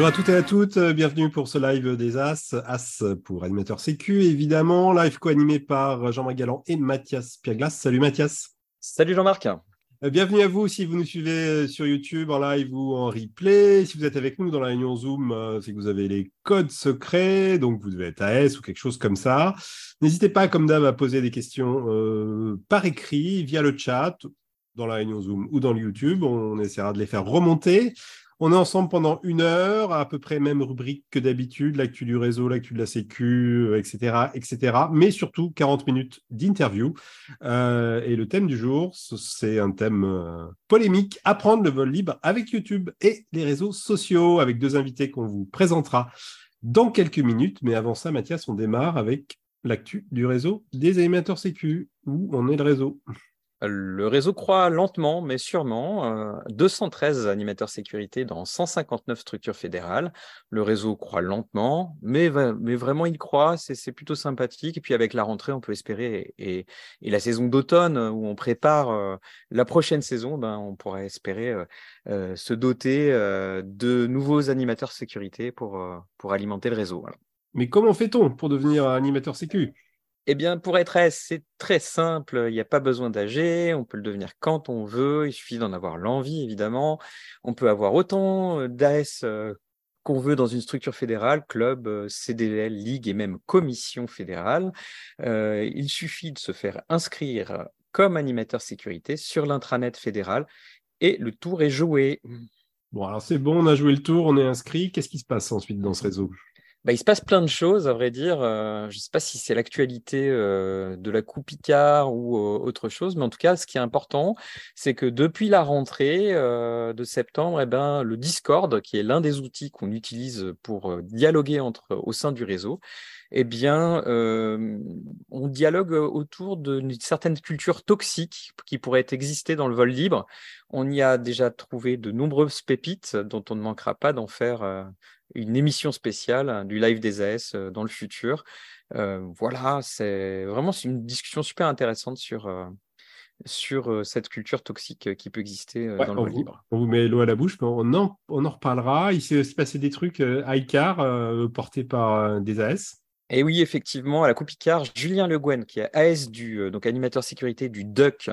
Bonjour à toutes et à toutes, bienvenue pour ce live des As, As pour animateur sécu, évidemment, live co-animé par Jean-Marc Galland et Mathias Pierglas. Salut Mathias. Salut Jean-Marc. Euh, bienvenue à vous si vous nous suivez euh, sur YouTube en live ou en replay. Si vous êtes avec nous dans la réunion Zoom, euh, c'est que vous avez les codes secrets, donc vous devez être AS ou quelque chose comme ça. N'hésitez pas, comme d'hab, à poser des questions par écrit, via le chat, dans la réunion Zoom ou dans le YouTube. On essaiera de les faire remonter. On est ensemble pendant une heure, à peu près même rubrique que d'habitude, l'actu du réseau, l'actu de la sécu, etc., euh, etc. Mais surtout 40 minutes d'interview. Euh, et le thème du jour, c'est un thème euh, polémique, apprendre le vol libre avec YouTube et les réseaux sociaux, avec deux invités qu'on vous présentera dans quelques minutes. Mais avant ça, Mathias, on démarre avec l'actu du réseau des animateurs sécu. Où on est le réseau? Le réseau croît lentement, mais sûrement. 213 euh, animateurs sécurité dans 159 structures fédérales. Le réseau croît lentement, mais, vraiment il croît. C'est plutôt sympathique. Et puis avec la rentrée, on peut espérer, et, la saison d'automne où on prépare euh, la prochaine saison, ben, on pourrait espérer euh, se doter de nouveaux animateurs sécurité pour, pour alimenter le réseau. Mais comment fait-on pour devenir animateur sécu? Eh bien, pour être S, c'est très simple. Il n'y a pas besoin d'AG. On peut le devenir quand on veut. Il suffit d'en avoir l'envie, évidemment. On peut avoir autant d'AS euh, qu'on veut dans une structure fédérale, club, euh, CDL, ligue et même commission fédérale. Euh, il suffit de se faire inscrire comme animateur sécurité sur l'intranet fédéral et le tour est joué. Bon, alors c'est bon, on a joué le tour, on est inscrit. Qu'est-ce qui se passe ensuite dans ce réseau? Bah, il se passe plein de choses, à vrai dire. Euh, je ne sais pas si c'est l'actualité euh, de la Coupe Picard ou euh, autre chose, mais en tout cas, ce qui est important, c'est que depuis la rentrée de septembre, eh ben, le Discord, qui est l'un des outils qu'on utilise pour dialoguer entre, au sein du réseau, eh bien, on dialogue autour d'une certaine culture toxique qui pourrait exister dans le vol libre. On y a déjà trouvé de nombreuses pépites dont on ne manquera pas d'en faire une émission spéciale hein, du live des AS euh, dans le futur. Euh, voilà, c'est vraiment une discussion super intéressante sur, euh, sur cette culture toxique qui peut exister dans le monde libre. On vous met l'eau à la bouche, mais on en, on en reparlera. Il s'est aussi passé des trucs à ICAR portés par des AS. Et oui, effectivement, à la Coupe Icard, Julien Le Guen, qui est AS du donc animateur sécurité du DUC,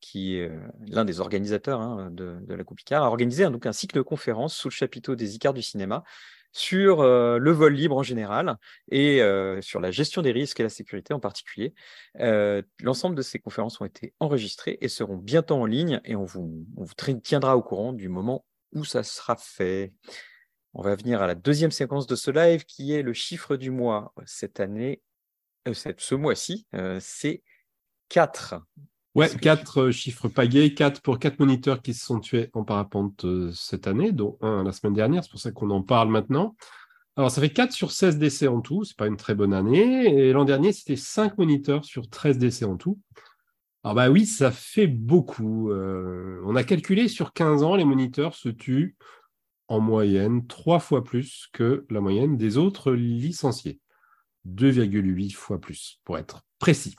qui est l'un des organisateurs hein, de, la Coupe Icard, a organisé donc un cycle de conférences sous le chapiteau des Icars du cinéma sur euh, le vol libre en général et euh, sur la gestion des risques et la sécurité en particulier. Euh, l'ensemble de ces conférences ont été enregistrées et seront bientôt en ligne et on vous, tiendra au courant du moment où ça sera fait. On va venir à la deuxième séquence de ce live qui est le chiffre du mois cette année, ce mois-ci, c'est 4. Ouais, quatre euh, chiffres pagés, quatre pour quatre moniteurs qui se sont tués en parapente euh, cette année, dont un la semaine dernière, c'est pour ça qu'on en parle maintenant. Alors, ça fait 4 sur 16 décès en tout, c'est pas une très bonne année. Et l'an dernier, c'était 5 moniteurs sur 13 décès en tout. Alors, bah oui, ça fait beaucoup. Euh, on a calculé sur 15 ans, les moniteurs se tuent en moyenne 3 fois plus que la moyenne des autres licenciés. 2,8 fois plus, pour être précis.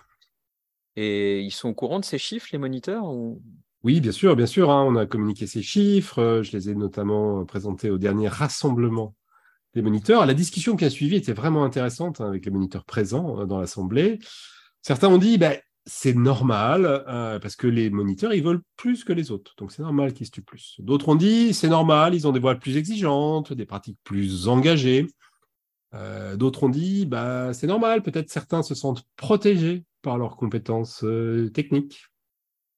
Et ils sont au courant de ces chiffres, les moniteurs Oui, bien sûr, bien sûr. Hein. on a communiqué ces chiffres. Euh, je les ai notamment présentés au dernier rassemblement des moniteurs. La discussion qui a suivi était vraiment intéressante hein, avec les moniteurs présents euh, dans l'Assemblée. Certains ont dit, ben, c'est normal, euh, parce que les moniteurs, ils volent plus que les autres. Donc, c'est normal qu'ils se tuent plus. D'autres ont dit, c'est normal, ils ont des voiles plus exigeantes, des pratiques plus engagées. D'autres ont dit, bah, c'est normal, peut-être certains se sentent protégés par leurs compétences euh, techniques.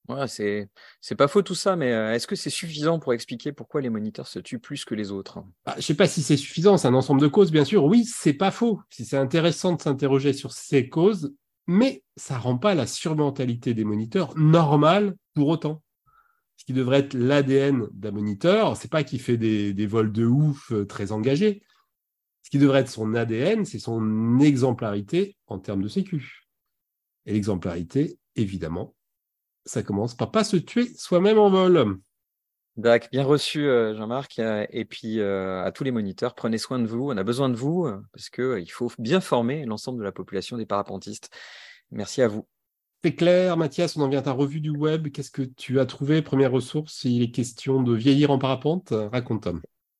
Ouais, c'est c'est pas faux tout ça, mais euh, est-ce que c'est suffisant pour expliquer pourquoi les moniteurs se tuent plus que les autres? Bah, Je ne sais pas si c'est suffisant, c'est un ensemble de causes, bien sûr. Oui, c'est pas faux. Si c'est intéressant de s'interroger sur ces causes, mais ça rend pas la surmentalité des moniteurs normale pour autant. Ce qui devrait être l'ADN d'un moniteur, c'est pas qu'il fait des, des, vols de ouf euh, très engagés. Ce qui devrait être son ADN, c'est son exemplarité en termes de sécu. Et l'exemplarité, évidemment, ça commence par pas se tuer soi-même en vol. D'accord, bien reçu euh, Jean-Marc. Euh, et puis euh, à tous les moniteurs, prenez soin de vous. On a besoin de vous parce qu'il faut bien former l'ensemble de la population des parapentistes. Merci à vous. C'est clair, Mathias, on en vient à ta revue du web. Qu'est-ce que tu as trouvé Première ressource, il est question de vieillir en parapente? Raconte.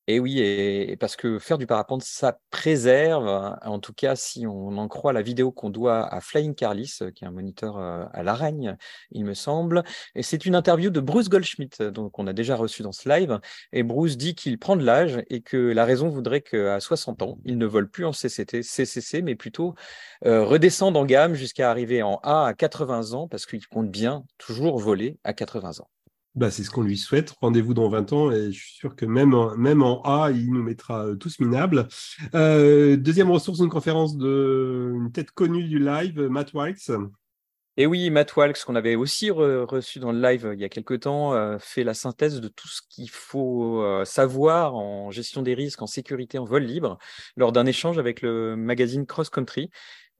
Et oui, et, parce que faire du parapente, ça préserve, en tout cas si on en croit la vidéo qu'on doit à Flying Carlis, qui est un moniteur euh, à l'Aragne, il me semble. Et c'est une interview de Bruce Goldschmidt, donc on a déjà reçu dans ce live. Et Bruce dit qu'il prend de l'âge et que la raison voudrait qu'à 60 ans, il ne vole plus en CCT, CCC, mais plutôt euh, redescendre en gamme jusqu'à arriver en A à 80 ans, parce qu'il compte bien toujours voler à 80 ans. Bah, c'est ce qu'on lui souhaite. Rendez-vous dans 20 ans et je suis sûr que même en, même en A, il nous mettra euh, tous minables. Euh, deuxième ressource, une conférence d'une tête connue du live, Matt Wilkes. Et oui, Matt Wilkes, qu'on avait aussi reçu dans le live il y a quelques temps, euh, fait la synthèse de tout ce qu'il faut savoir en gestion des risques, en sécurité, en vol libre, lors d'un échange avec le magazine Cross Country.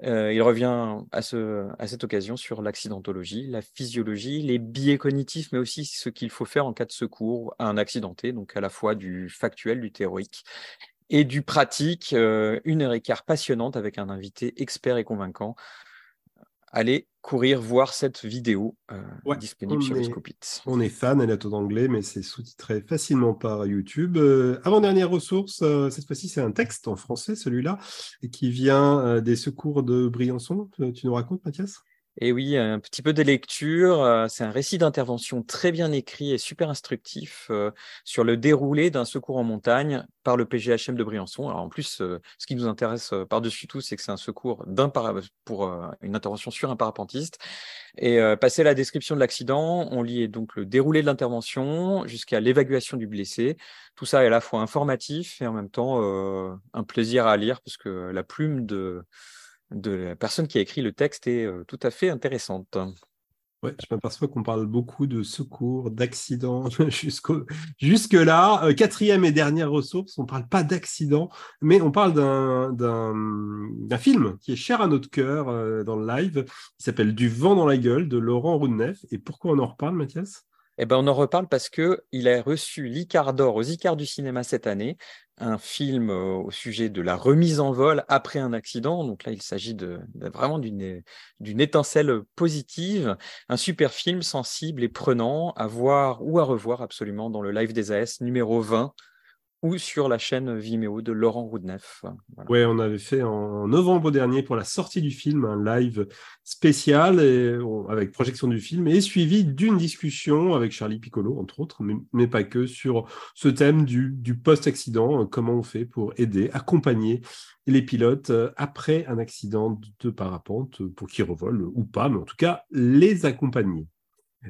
Euh, il revient à, ce, cette occasion sur l'accidentologie, la physiologie, les biais cognitifs, mais aussi ce qu'il faut faire en cas de secours à un accidenté, donc à la fois du factuel, du théorique et du pratique. Euh, une heure et quart passionnante avec un invité expert et convaincant allez courir voir cette vidéo euh, disponible sur Scopit. On est fan, elle est en anglais, mais c'est sous-titré facilement par YouTube. Euh, avant-dernière ressource, euh, cette fois-ci, c'est un texte en français, celui-là, qui vient des secours de Briançon. Tu nous racontes, Mathias? Et oui, un petit peu de lecture. C'est un récit d'intervention très bien écrit et super instructif sur le déroulé d'un secours en montagne par le PGHM de Briançon. Alors en plus, ce qui nous intéresse par-dessus tout, c'est que c'est un secours d'un pour une intervention sur un parapentiste. Et passé la description de l'accident, on lit donc le déroulé de l'intervention jusqu'à l'évacuation du blessé. Tout ça est à la fois informatif et en même temps un plaisir à lire parce que la plume de de la personne qui a écrit le texte est euh, tout à fait intéressante. Ouais, je m'aperçois qu'on parle beaucoup de secours, d'accidents jusque-là. Euh, quatrième et dernière ressource, on ne parle pas d'accident, mais on parle d'un film qui est cher à notre cœur euh, dans le live, qui s'appelle Du vent dans la gueule de Laurent Roudneff. Et pourquoi on en reparle, Mathias? Eh ben, on en reparle parce qu'il a reçu l'Icar d'or aux Icars du cinéma cette année, un film euh, au sujet de la remise en vol après un accident. Donc là, il s'agit vraiment d'une étincelle positive, un super film sensible et prenant à voir ou à revoir absolument dans le live des AS numéro 20 ou sur la chaîne Vimeo de Laurent Roudneff. Ouais, on avait fait en novembre dernier pour la sortie du film un live spécial avec projection du film et suivi d'une discussion avec Charlie Piccolo, entre autres, mais, pas que, sur ce thème du, post-accident, euh, comment on fait pour aider, accompagner les pilotes euh, après un accident de parapente pour qu'ils revolent ou pas, mais en tout cas les accompagner.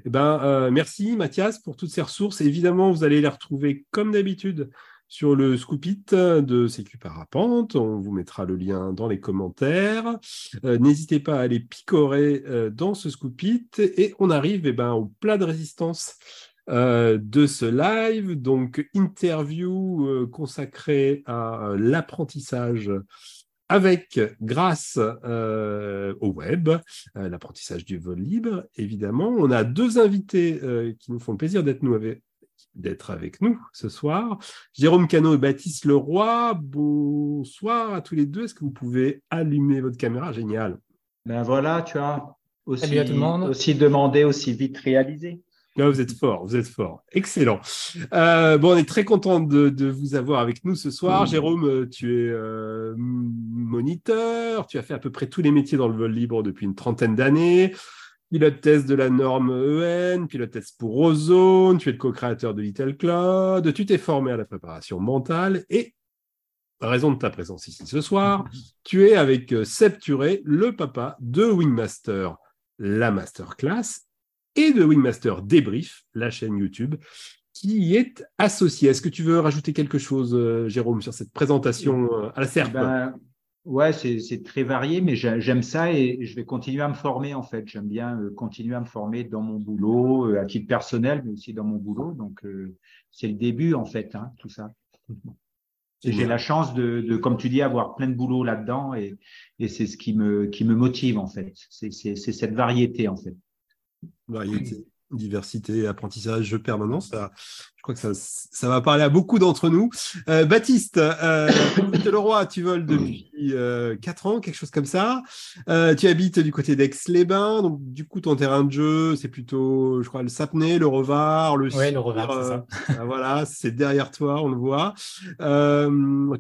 Eh ben, euh, merci Mathias pour toutes ces ressources. Évidemment, vous allez les retrouver comme d'habitude sur le Scoopit de Sécu Parapente. On vous mettra le lien dans les commentaires. Euh, n'hésitez pas à aller picorer euh, dans ce Scoopit. Et on arrive eh ben, au plat de résistance euh, de ce live. Donc, interview consacrée à l'apprentissage avec, grâce au web, l'apprentissage du vol libre, évidemment. On a deux invités qui nous font le plaisir d'être nous avec, d'être avec nous ce soir. Jérôme Cano et Baptiste Leroy, bonsoir à tous les deux. Est-ce que vous pouvez allumer votre caméra? Génial. Ben voilà, tu as aussi, aussi demandé, aussi vite réalisé. Ah, vous êtes fort, vous êtes fort. Excellent. Euh, bon, on est très content de, vous avoir avec nous ce soir. Jérôme, tu es euh, moniteur, tu as fait à peu près tous les métiers dans le vol libre depuis une trentaine d'années pilote test de la norme EN, pilote test pour Ozone, tu es le co-créateur de Little Cloud, tu t'es formé à la préparation mentale et, raison de ta présence ici ce soir, tu es avec euh, Seb Turé, le papa de Wingmaster, la masterclass, et de Wingmaster Débrief, la chaîne YouTube, qui est associée. Est-ce que tu veux rajouter quelque chose, euh, Jérôme, sur cette présentation euh, à la serpe? Ben, Ouais, c'est très varié, mais j'aime ça et je vais continuer à me former en fait. J'aime bien euh, continuer à me former dans mon boulot, euh, à titre personnel, mais aussi dans mon boulot. Donc, euh, c'est le début en fait, hein, tout ça. Et j'ai la chance de, de, comme tu dis, avoir plein de boulot là-dedans et, et c'est ce qui me, qui me motive en fait. C'est cette variété en fait. Variété. Diversité, apprentissage permanent. Ça, je crois que ça, ça va parler à beaucoup d'entre nous. Euh, Baptiste, euh, Leroy, tu voles depuis euh, 4 ans, quelque chose comme ça. Euh, tu habites du côté d'Aix-les-Bains, donc du coup ton terrain de jeu, c'est plutôt, je crois, le Sapnay, le Revard, le. Oui, le Revard, c'est ça. Euh, voilà, c'est derrière toi, on le voit.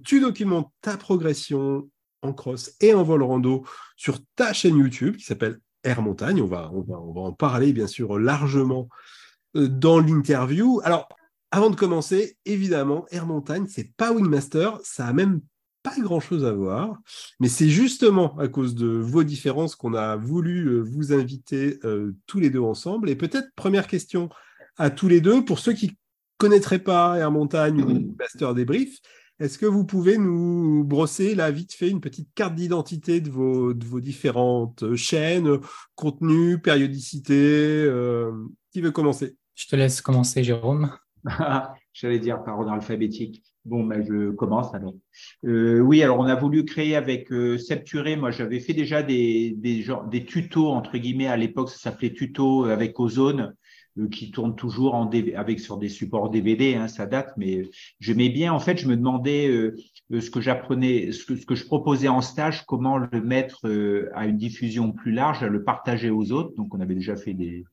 tu documentes ta progression en cross et en vol rando sur ta chaîne YouTube qui s'appelle Air Montagne. On va, on, va, on va en parler bien sûr largement euh, dans l'interview. Alors, avant de commencer, évidemment, Air Montagne, c'est pas Wingmaster, ça a même pas grand-chose à voir, mais c'est justement à cause de vos différences qu'on a voulu euh, vous inviter euh, tous les deux ensemble. Et peut-être première question à tous les deux, pour ceux qui connaîtraient pas Air Montagne ou Wingmaster Débrief, est-ce que vous pouvez nous brosser là vite fait une petite carte d'identité de vos, de vos différentes chaînes, contenu, périodicité euh, Qui veut commencer? Je te laisse commencer, Jérôme. J'allais dire par ordre alphabétique. Bon, ben, je commence alors. Euh, oui, alors on a voulu créer avec euh, Septuré. Moi, j'avais fait déjà des, des, genre, des tutos, entre guillemets, à l'époque, ça s'appelait tuto avec Ozone. Euh, qui tourne toujours en avec sur des supports DVD, hein, ça date, mais j'aimais bien. En fait, je me demandais euh, euh, ce que j'apprenais, ce que, je proposais en stage, comment le mettre à une diffusion plus large, à le partager aux autres. Donc, on avait déjà fait des,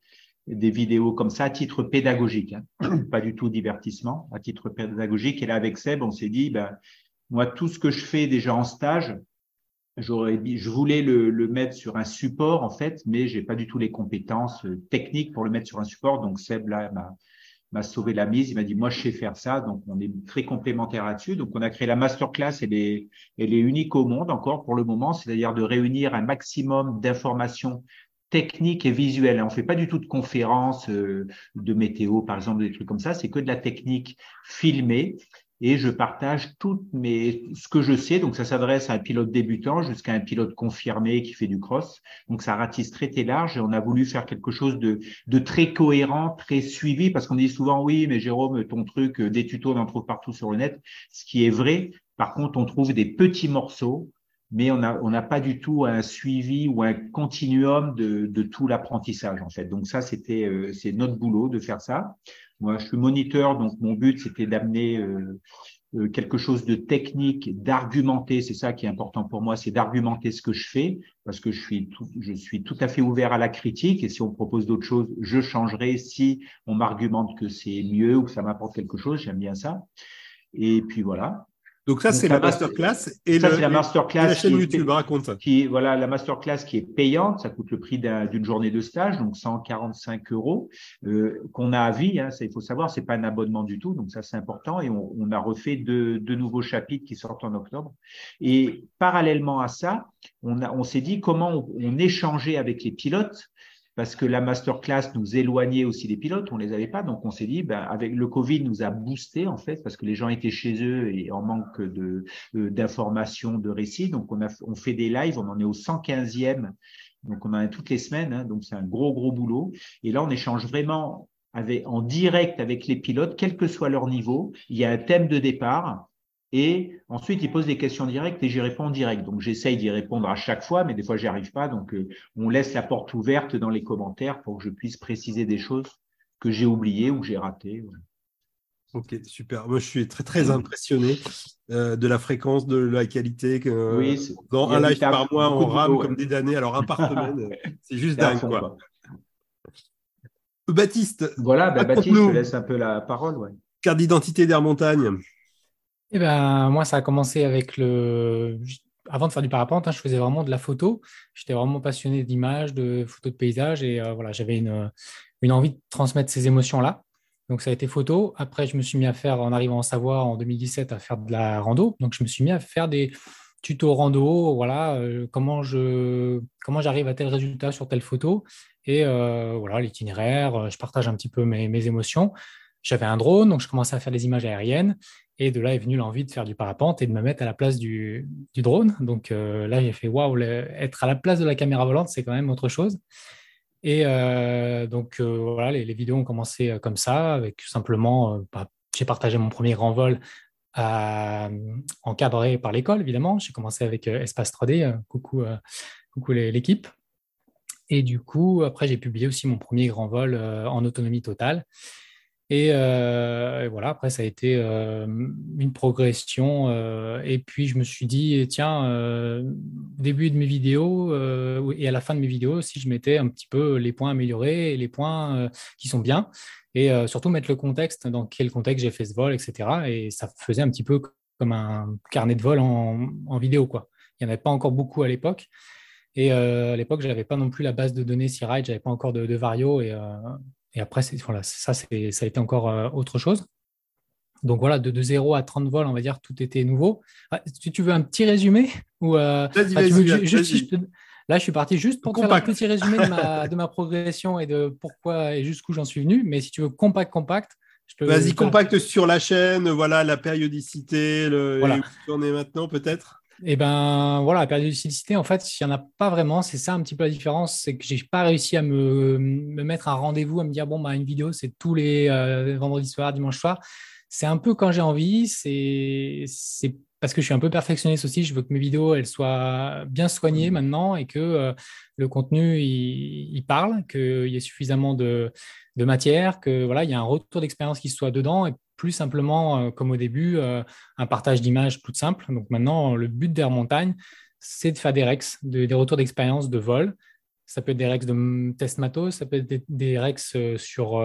vidéos comme ça à titre pédagogique, hein, pas du tout divertissement, à titre pédagogique. Et là, avec Seb, on s'est dit, ben, moi, tout ce que je fais déjà en stage, je voulais le, le, mettre sur un support en fait, mais j'ai pas du tout les compétences euh, techniques pour le mettre sur un support. Donc Seb là m'a sauvé la mise. Il m'a dit moi je sais faire ça, donc on est très complémentaires là-dessus. Donc on a créé la masterclass. Elle est elle est unique au monde encore pour le moment, c'est-à-dire de réunir un maximum d'informations techniques et visuelles. On fait pas du tout de conférences euh, de météo, par exemple, des trucs comme ça. C'est que de la technique filmée et je partage tout mes, ce que je sais. Donc, ça s'adresse à un pilote débutant jusqu'à un pilote confirmé qui fait du cross. Donc, ça ratisse très, très large et on a voulu faire quelque chose de, de très cohérent, très suivi parce qu'on dit souvent, oui, mais Jérôme, ton truc, des tutos, on en trouve partout sur le net. Ce qui est vrai. Par contre, on trouve des petits morceaux mais on n'a on pas du tout un suivi ou un continuum de, de tout l'apprentissage en fait. Donc ça, c'était euh, c'est notre boulot de faire ça. Moi, je suis moniteur, donc mon but, c'était d'amener euh, euh, quelque chose de technique, d'argumenter. C'est ça qui est important pour moi, c'est d'argumenter ce que je fais, parce que je suis, tout, je suis tout à fait ouvert à la critique. Et si on propose d'autres choses, je changerai. Si on m'argumente que c'est mieux ou que ça m'apporte quelque chose, j'aime bien ça. Et puis voilà. Donc ça, c'est la masterclass. Et ça, c'est la masterclass. La chaîne YouTube, raconte ça. Qui, voilà, la masterclass qui est payante, ça coûte le prix d'une journée de stage, donc 145 euros, euh, qu'on a à vie. Hein, ça, il faut savoir, c'est pas un abonnement du tout, donc ça, c'est important. Et on, on a refait deux, deux, nouveaux chapitres qui sortent en octobre. Et parallèlement à ça, on, a, on s'est dit comment on, on échangeait avec les pilotes parce que la masterclass nous éloignait aussi des pilotes, on les avait pas, donc on s'est dit, ben, avec le Covid, nous a boosté en fait, parce que les gens étaient chez eux et en manque de euh, d'informations, de récits, donc on a on fait des lives, on en est au 115e, donc on en a toutes les semaines, hein, donc c'est un gros gros boulot, et là on échange vraiment avec, en direct avec les pilotes, quel que soit leur niveau, il y a un thème de départ, et ensuite, il pose des questions directes et j'y réponds en direct. Donc, j'essaye d'y répondre à chaque fois, mais des fois, j'y arrive pas. Donc, euh, on laisse la porte ouverte dans les commentaires pour que je puisse préciser des choses que j'ai oubliées ou que j'ai ratées. Ok, super. Moi, je suis très, très impressionné euh, de la fréquence, de la qualité. Que, oui, dans un live par mois, on rame comme des damnés. Alors, un par semaine, c'est juste dingue. Quoi. Baptiste. Voilà, bah, Baptiste, je te laisse un peu la parole. Ouais. Carte d'identité d'Air Montagne. Eh ben, moi, ça a commencé avec le. Avant de faire du parapente, hein, je faisais vraiment de la photo. J'étais vraiment passionné d'images, de photos de paysages et euh, voilà, j'avais une, une, envie de transmettre ces émotions-là. Donc, ça a été photo. Après, je me suis mis à faire, en arrivant en Savoie en 2017, à faire de la rando. Donc, je me suis mis à faire des tutos rando. Voilà, euh, comment je comment j'arrive à tel résultat sur telle photo et euh, voilà l'itinéraire. Je partage un petit peu mes, mes émotions. J'avais un drone, donc je commençais à faire des images aériennes. Et de là est venue l'envie de faire du parapente et de me mettre à la place du, drone. Donc euh, là, j'ai fait waouh, être à la place de la caméra volante, c'est quand même autre chose. Et euh, donc euh, voilà, les, vidéos ont commencé comme ça, avec simplement, bah, j'ai partagé mon premier grand vol encadré par l'école, évidemment. J'ai commencé avec Espace 3D. coucou, coucou l'équipe. Et du coup, après, j'ai publié aussi mon premier grand vol en autonomie totale. Euh, et, voilà, après, ça a été euh, une progression. Euh, et puis, je me suis dit, tiens, début de mes vidéos et à la fin de mes vidéos, si je mettais un petit peu les points améliorés et les points qui sont bien, et surtout mettre le contexte, dans quel contexte j'ai fait ce vol, etc. Et ça faisait un petit peu comme un carnet de vol en, vidéo. Quoi. Il n'y en avait pas encore beaucoup à l'époque. Et à l'époque, je n'avais pas non plus la base de données C-Ride, je n'avais pas encore de, Vario. Et après, voilà, ça, ça a été encore euh, autre chose. Donc voilà, de, de, 0 à 30 vols, on va dire, tout était nouveau. Ah, si tu veux un petit résumé ou euh, Là, je suis parti juste pour te faire un petit résumé de ma, de ma, progression et de pourquoi et jusqu'où j'en suis venu. Mais si tu veux compact, compact, Vas-y, compact sur la chaîne, voilà la périodicité, le, voilà. où on est maintenant peut-être eh ben voilà, la périodicité, en fait, il n'y en a pas vraiment. C'est ça un petit peu la différence, c'est que j'ai pas réussi à me, me mettre un rendez-vous, à me dire bon bah une vidéo c'est tous les euh, vendredis soirs, dimanche soir. C'est un peu quand j'ai envie. C'est c'est parce que je suis un peu perfectionniste aussi. Je veux que mes vidéos elles soient bien soignées maintenant et que euh, le contenu il, il parle, qu'il y ait suffisamment de, de matière, que voilà, il y a un retour d'expérience qui soit dedans et plus simplement, euh, comme au début, euh, un partage d'images tout simple. Donc maintenant, le but d'Air Montagne, c'est de faire des REX, des retours d'expérience de vol. Ça peut être des REX de test matos, ça peut être des, REX euh, sur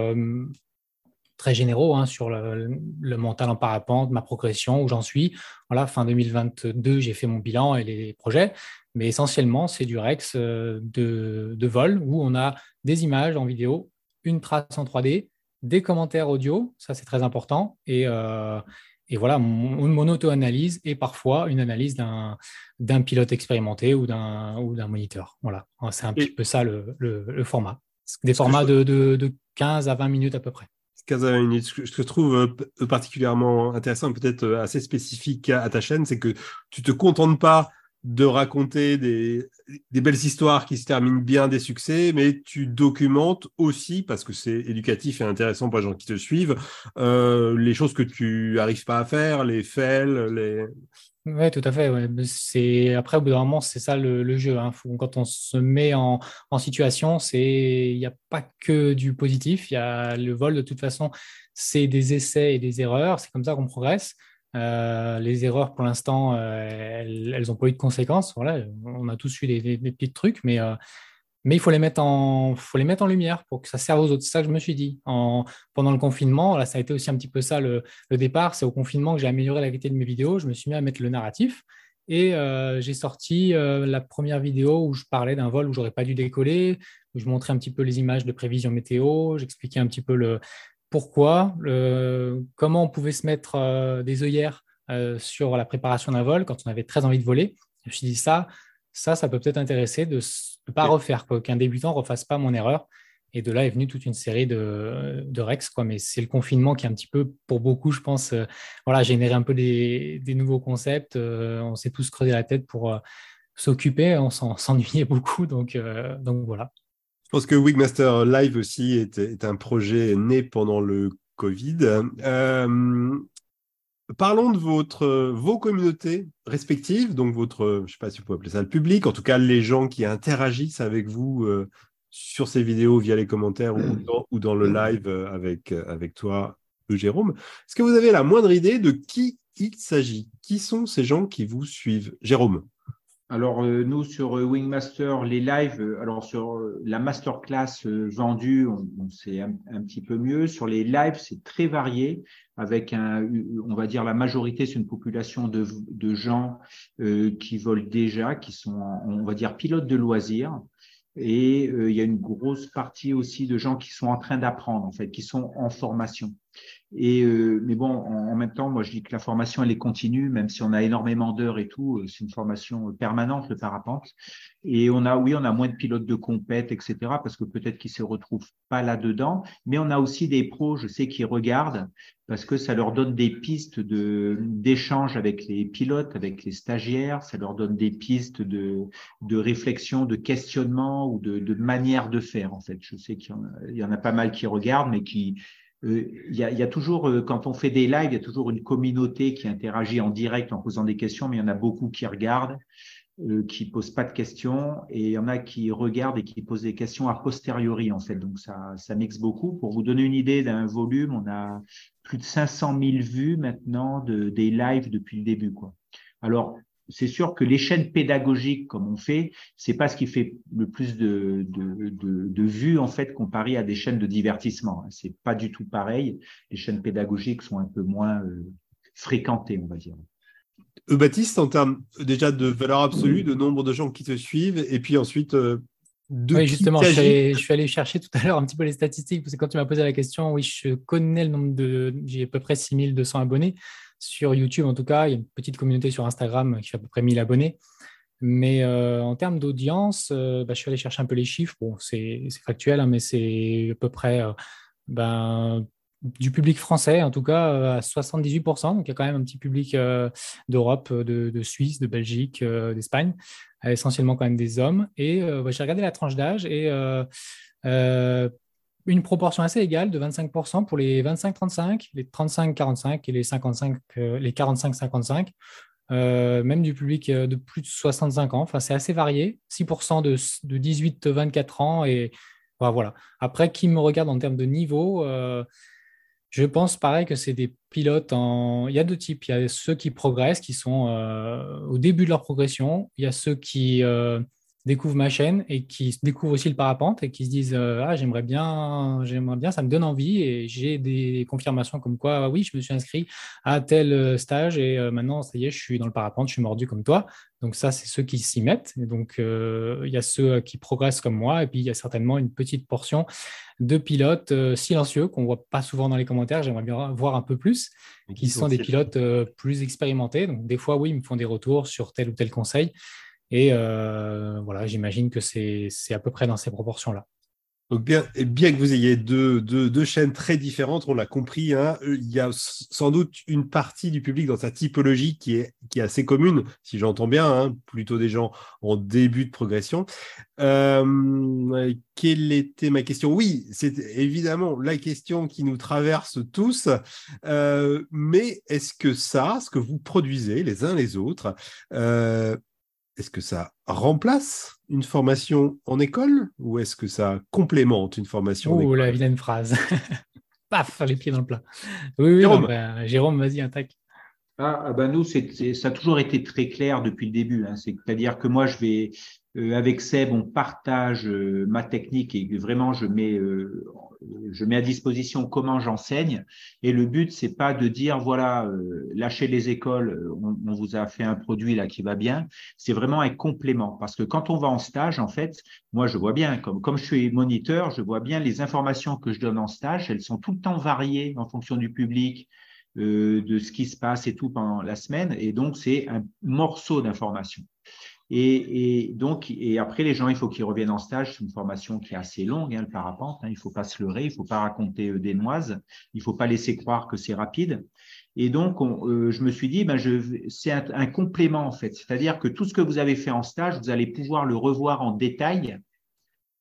très généraux hein, sur le, mental en parapente, ma progression, où j'en suis. Voilà, fin 2022, j'ai fait mon bilan et les projets. Mais essentiellement, c'est du REX de, de, vol où on a des images en vidéo, une trace en 3D, des commentaires audio, ça c'est très important, et, euh, et voilà, mon, mon auto-analyse et parfois une analyse d'un pilote expérimenté ou d'un moniteur. Voilà, c'est un petit peu ça le, le, format. Des formats de, de, de, 15 à 20 minutes à peu près. 15 à 20 minutes. Ce que je trouve euh, particulièrement intéressant, peut-être euh, assez spécifique à ta chaîne, c'est que tu te contentes pas de raconter des, belles histoires qui se terminent bien, des succès, mais tu documentes aussi, parce que c'est éducatif et intéressant pour les gens qui te suivent, euh, les choses que tu n'arrives pas à faire, les fails, les... Oui, tout à fait. C'est après au bout d'un moment, c'est ça le, jeu. Hein. quand on se met en, en situation, c'est il n'y a pas que du positif. Il y a le vol de toute façon, c'est des essais et des erreurs. C'est comme ça qu'on progresse. Euh, les erreurs, pour l'instant, euh, elles n'ont pas eu de conséquences. Voilà, on a tous eu des, petits trucs, mais, euh, il faut les, mettre en, lumière pour que ça serve aux autres. C'est ça que je me suis dit. En, pendant le confinement, ça a été aussi un petit peu ça le, départ. C'est au confinement que j'ai amélioré la qualité de mes vidéos. Je me suis mis à mettre le narratif. Et j'ai sorti la première vidéo où je parlais d'un vol où j'aurais pas dû décoller, je montrais un petit peu les images de prévision météo, j'expliquais un petit peu le, pourquoi, comment on pouvait se mettre euh, des œillères euh, sur la préparation d'un vol quand on avait très envie de voler. Je me suis dit ça, ça, ça peut peut-être intéresser de ne pas refaire, qu'un débutant ne refasse pas mon erreur. Et de là est venue toute une série de, Rex. Quoi. Mais c'est le confinement qui, un petit peu, pour beaucoup, je pense, euh, voilà, généré un peu des, nouveaux concepts. on s'est tous creusé la tête pour s'occuper. On s'ennuyait beaucoup. Donc, donc voilà. Je pense que Wigmaster Live aussi est, un projet né pendant le Covid. Euh, parlons de votre, vos communautés respectives, donc votre, je ne sais pas si vous pouvez appeler ça le public, en tout cas les gens qui interagissent avec vous euh, sur ces vidéos via les commentaires ou, dans, le live euh, avec, avec toi, Jérôme. Est-ce que vous avez la moindre idée de qui il s'agit? Qui sont ces gens qui vous suivent? Jérôme alors, euh, nous, sur euh, Wingmaster, les lives, euh, alors sur la masterclass vendue, on, c'est un, petit peu mieux. Sur les lives, c'est très varié, avec un, on va dire la majorité, c'est une population de, de gens qui volent déjà, qui sont, on va dire, pilotes de loisirs. Et il y a une grosse partie aussi de gens qui sont en train d'apprendre, en fait, qui sont en formation. Et euh, mais bon, en, même temps, moi je dis que la formation elle est continue, même si on a énormément d'heures et tout, euh, c'est une formation permanente le parapente. Et on a, oui, on a moins de pilotes de compète, etc. Parce que peut-être qu'ils se retrouvent pas là-dedans, mais on a aussi des pros, je sais, qui regardent parce que ça leur donne des pistes de d'échange avec les pilotes, avec les stagiaires, ça leur donne des pistes de de réflexion, de questionnement ou de, de manière de faire. En fait, je sais qu'il y, en a pas mal qui regardent, mais qui euh, il y, a, y, a, toujours, euh, quand on fait des lives, il y a toujours une communauté qui interagit en direct en posant des questions, mais il y en a beaucoup qui regardent. euh, qui posent pas de questions et il y en a qui regardent et qui posent des questions a posteriori en fait. Donc ça, ça mixe beaucoup. Pour vous donner une idée d'un volume, on a plus de 500 000 vues maintenant de, des lives depuis le début. Quoi. Alors c'est sûr que les chaînes pédagogiques, comme on fait, c'est pas ce qui fait le plus de, de, de, de vues en fait comparé à des chaînes de divertissement. C'est pas du tout pareil. Les chaînes pédagogiques sont un peu moins euh, fréquentées, on va dire. Euh, Baptiste, en termes déjà de valeur absolue, de nombre de gens qui te suivent, et puis ensuite euh, de Oui, justement, je suis, allé, je suis, allé, chercher tout à l'heure un petit peu les statistiques, parce que quand tu m'as posé la question, oui, je connais le nombre de. J'ai à peu près 6200 abonnés sur YouTube, en tout cas. Il y a une petite communauté sur Instagram qui fait à peu près 1000 abonnés. Mais euh, en termes d'audience, euh, bah, je suis allé chercher un peu les chiffres. Bon, c'est factuel, hein, mais c'est à peu près euh, ben, du public français, en tout cas à 78%. Donc il y a quand même un petit public d'Europe, de, Suisse, de Belgique, d'Espagne, essentiellement quand même des hommes. Et bah, j'ai regardé la tranche d'âge et une proportion assez égale de 25% pour les 25-35, les 35-45 et les, 55, les 45-55. Euh, même du public euh, de plus de 65 ans. Enfin, c'est assez varié. 6% de, de 18-24 ans. Et voilà, Après, qui me regarde en termes de niveau euh, Je pense pareil que c'est des pilotes en. Il y a deux types. Il y a ceux qui progressent, qui sont au début de leur progression. Il y a ceux qui découvrent ma chaîne et qui découvrent aussi le parapente et qui se disent euh, ah j'aimerais bien j'aimerais bien ça me donne envie et j'ai des confirmations comme quoi ah oui je me suis inscrit à tel euh, stage et euh, maintenant ça y est je suis dans le parapente je suis mordu comme toi. Donc ça c'est ceux qui s'y mettent et donc il y a ceux qui progressent comme moi et puis il y a certainement une petite portion de pilotes silencieux qu'on voit pas souvent dans les commentaires. J'aimerais bien voir un peu plus qui sont des pilotes plus expérimentés. Donc des fois oui ils me font des retours sur tel ou tel conseil et euh, voilà, j'imagine que c'est à peu près dans ces proportions-là. Bien, que vous ayez deux, deux, deux chaînes très différentes, on l'a compris, hein, il y a sans doute une partie du public dans sa typologie qui est, qui est assez commune, si j'entends bien, hein, plutôt des gens en début de progression. Euh, quelle était ma question? Oui, c'est évidemment la question qui nous traverse tous, euh, mais est-ce que ça, ce que vous produisez les uns les autres, euh, est-ce que ça remplace une formation en école ou est-ce que ça complémente une formation oh, en école? la vilaine phrase. Paf, les pieds dans le plat. Oui, oui, Jérôme, ben, Jérôme vas-y, attaque. Ah, ah ben nous, c'est, ça a toujours été très clair depuis le début. Hein. C'est-à-dire que moi, je vais, avec Seb, on partage euh, ma technique et vraiment, je mets, euh, je mets à disposition comment j'enseigne. Et le but, c'est pas de dire voilà, lâchez les écoles, on, on, vous a fait un produit là qui va bien. C'est vraiment un complément parce que quand on va en stage, en fait, moi, je vois bien, comme comme je suis moniteur, je vois bien les informations que je donne en stage, elles sont tout le temps variées en fonction du public. de ce qui se passe et tout pendant la semaine. Et donc, c'est un morceau d'information. Et, et, donc, et après, les gens, il faut qu'ils reviennent en stage. C'est une formation qui est assez longue, hein, le parapente. Hein, il faut pas se leurrer, il faut pas raconter euh, des noises, il faut pas laisser croire que c'est rapide. Et donc, on, euh, je me suis dit, ben, c'est un, complément en fait. C'est-à-dire que tout ce que vous avez fait en stage, vous allez pouvoir le revoir en détail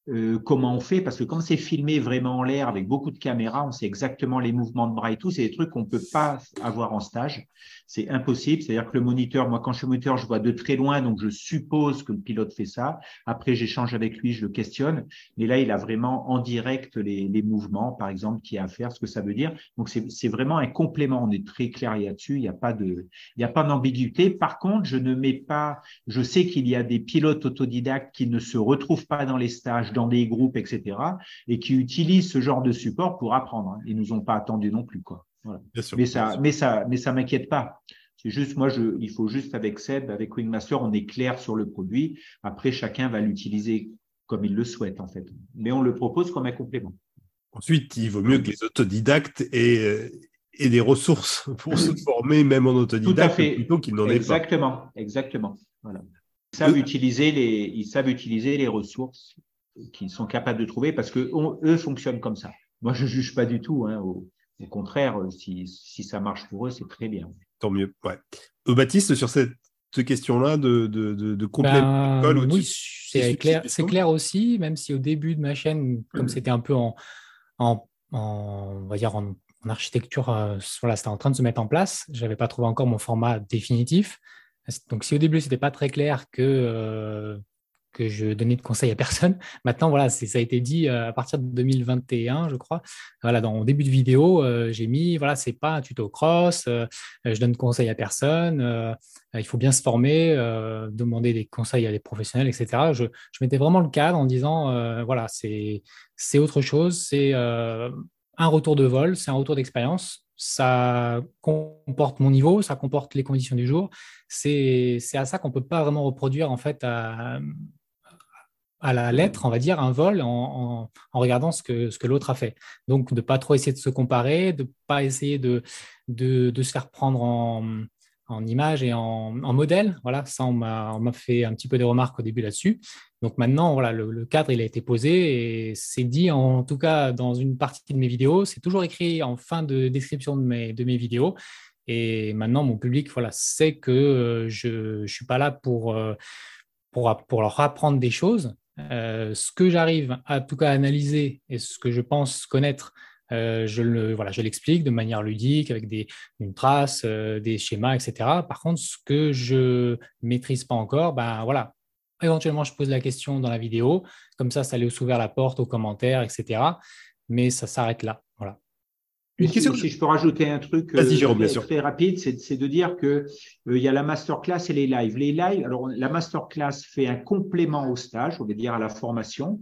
euh, comment on fait, parce que comme c'est filmé vraiment en l'air avec beaucoup de caméras, on sait exactement les mouvements de bras et tout, c'est des trucs qu'on ne peut pas avoir en stage. C'est impossible. C'est-à-dire que le moniteur, moi quand je suis moniteur, je vois de très loin, donc je suppose que le pilote fait ça. Après, j'échange avec lui, je le questionne. Mais là, il a vraiment en direct les, mouvements, par exemple, qui a à faire, ce que ça veut dire. Donc c'est vraiment un complément. On est très clair là-dessus. Il n'y a pas de, il n'y a pas d'ambiguïté. Par contre, je ne mets pas, je sais qu'il y a des pilotes autodidactes qui ne se retrouvent pas dans les stages dans des groupes, etc., et qui utilisent ce genre de support pour apprendre. Hein. Ils nous ont pas attendu non plus, quoi. Voilà. Sûr, mais, ça, mais ça, mais ça m'inquiète pas. C'est juste, moi, je, il faut juste avec Seb, avec Wingmaster, on est clair sur le produit. Après, chacun va l'utiliser comme il le souhaite, en fait. Mais on le propose comme un complément. Ensuite, il vaut mieux que les autodidactes aient, aient des ressources pour se former, même en autodidacte, plutôt qu'ils n'en aient pas. Exactement, exactement. Voilà. Ils savent, utiliser les, ils savent utiliser les ressources qu'ils sont capables de trouver parce que eux fonctionnent comme ça. Moi, je juge pas du tout. Hein, au, au, contraire, si, si, ça marche pour eux, c'est très bien. Tant mieux. Ouais. Euh, Baptiste, sur cette question-là de, de, de, de complément ben, Oui, c'est clair, clair aussi, même si au début de ma chaîne, comme c'était un peu en, en, en, on va dire en, en architecture, euh, voilà, c'était en train de se mettre en place. Je n'avais pas trouvé encore mon format définitif. Donc, si au début, ce n'était pas très clair que, que je donnais de conseils à personne. Maintenant, voilà, ça a été dit euh, à partir de 2021, je crois. Voilà, dans le début de vidéo, euh, j'ai mis, voilà, c'est pas un tuto cross, euh, je donne conseils à personne, il faut bien se former, demander des conseils à des professionnels, etc. Je, je mettais vraiment le cadre en disant, voilà, c'est autre chose, c'est un retour de vol, c'est un retour d'expérience. Ça comporte mon niveau, ça comporte les conditions du jour. C'est à ça qu'on ne peut pas vraiment reproduire en fait à la lettre, on va dire, un vol en, regardant ce que, l'autre a fait. Donc, de ne pas trop essayer de se comparer, de ne pas essayer de, de, se faire prendre en, en image et en, modèle. Voilà, ça, on m'a fait un petit peu des remarques au début là-dessus. Donc maintenant, voilà, le, cadre, il a été posé et c'est dit, en tout cas, dans une partie de mes vidéos. C'est toujours écrit en fin de description de mes, de mes vidéos. Et maintenant, mon public voilà, sait que euh, je ne suis pas là pour, euh, pour, pour leur apprendre des choses, euh, ce que j'arrive à tout cas analyser et ce que je pense connaître, euh, je le voilà, l'explique de manière ludique avec des une trace, euh, des schémas, etc. Par contre, ce que je maîtrise pas encore, ben voilà, éventuellement je pose la question dans la vidéo, comme ça, ça laisse ouvert la porte aux commentaires, etc. Mais ça s'arrête là. Voilà. Une question. Si, je peux rajouter un truc euh, très, rapide, c'est de dire que euh, il y a la masterclass et les lives. Les lives, alors la masterclass fait un complément au stage, on va dire à la formation,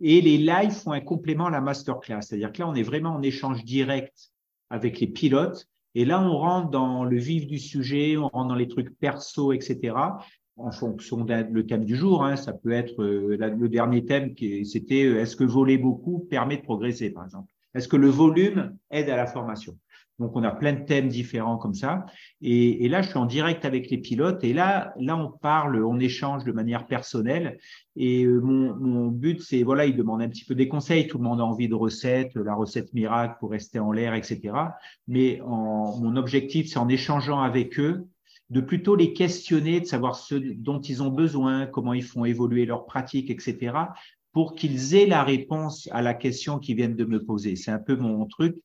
et les lives font un complément à la masterclass. C'est-à-dire que là, on est vraiment en échange direct avec les pilotes, et là, on rentre dans le vif du sujet, on rentre dans les trucs perso, etc en fonction du thème du jour. Hein. Ça peut être euh, le dernier thème qui c'était est-ce que voler beaucoup permet de progresser, par exemple. Est-ce que le volume aide à la formation Donc, on a plein de thèmes différents comme ça. Et, là, je suis en direct avec les pilotes. Et là, là, on parle, on échange de manière personnelle. Et euh, mon, but, c'est, voilà, ils demandent un petit peu des conseils. Tout le monde a envie de recettes, la recette miracle pour rester en l'air, etc. Mais mon objectif, c'est en échangeant avec eux, de plutôt les questionner, de savoir ce dont ils ont besoin, comment ils font évoluer leurs pratiques, etc., pour qu'ils aient la réponse à la question qu'ils viennent de me poser. C'est un peu mon truc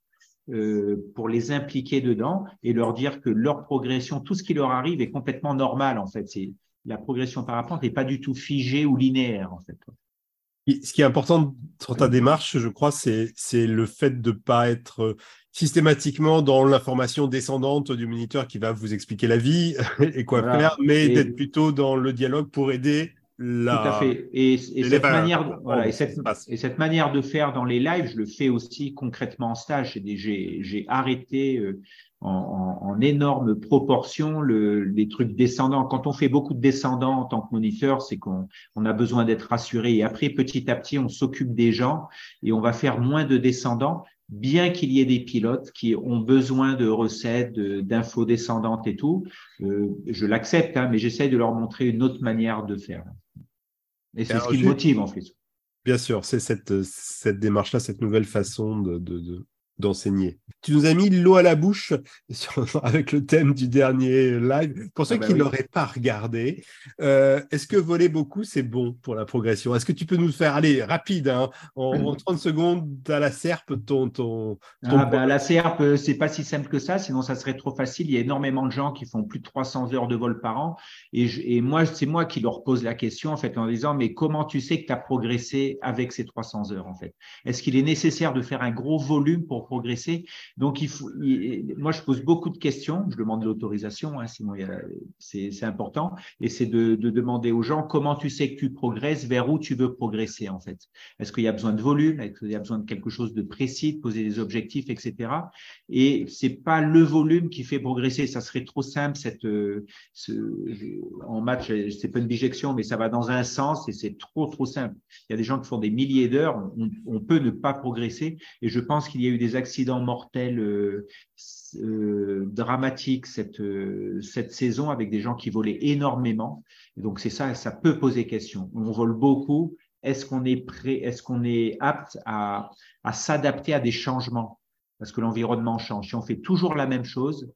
euh, pour les impliquer dedans et leur dire que leur progression, tout ce qui leur arrive est complètement normal en fait. C'est la progression par rapport n'est pas du tout figée ou linéaire en fait. Ce qui est important sur ta démarche, je crois, c'est le fait de ne pas être systématiquement dans l'information descendante du moniteur qui va vous expliquer la vie et quoi faire, mais d'être plutôt dans le dialogue pour aider tout à fait. Et, cette manière, voilà, et, cette, et, cette, manière de faire dans les lives, je le fais aussi concrètement en stage. J'ai arrêté euh, en, en, énorme proportion le, les trucs descendants. Quand on fait beaucoup de descendants en tant que moniteur, c'est qu'on on a besoin d'être rassuré. Et après, petit à petit, on s'occupe des gens et on va faire moins de descendants bien qu'il y ait des pilotes qui ont besoin de recettes, d'infos descendantes et tout, euh, je l'accepte, hein, mais j'essaie de leur montrer une autre manière de faire. Et c'est ce qui me motive en fait. Bien sûr, c'est cette, cette démarche-là, cette nouvelle façon de, de, d'enseigner. Tu nous as mis l'eau à la bouche avec le thème du dernier live. Pour ceux ah bah qui ne l'auraient pas regardé, euh, est-ce que voler beaucoup, c'est bon pour la progression? Est-ce que tu peux nous faire, allez, rapide, hein, en, 30 secondes, à la serpe, ton... ton, ah bah, la serpe, euh, c'est pas si simple que ça, sinon ça serait trop facile. Il y a énormément de gens qui font plus de 300 heures de vol par an. Et, et moi, c'est moi qui leur pose la question, en fait, en disant, mais comment tu sais que tu as progressé avec ces 300 heures, en fait? Est-ce qu'il est nécessaire de faire un gros volume pour progresser. Donc, moi, je pose beaucoup de questions. Je demande l'autorisation, hein, sinon c'est important. Et c'est de, demander aux gens comment tu sais que tu progresses, vers où tu veux progresser, en fait. Est-ce qu'il y a besoin de volume? Est-ce qu'il y a besoin de quelque chose de précis, de poser des objectifs, etc. Et c'est pas le volume qui fait progresser. Ça serait trop simple. Ce, en match, c'est pas une bijection, mais ça va dans un sens et c'est trop, trop simple. Il y a des gens qui font des milliers d'heures. On, on peut ne pas progresser. Et je pense qu'il y a eu des accident mortel euh, euh, dramatique cette, euh, cette saison avec des gens qui volaient énormément. Donc c'est ça, ça peut poser question. On vole beaucoup. Est-ce qu'on est prêt, est-ce qu'on est apte à, à s'adapter à des changements? Parce que l'environnement change. Si on fait toujours la même chose,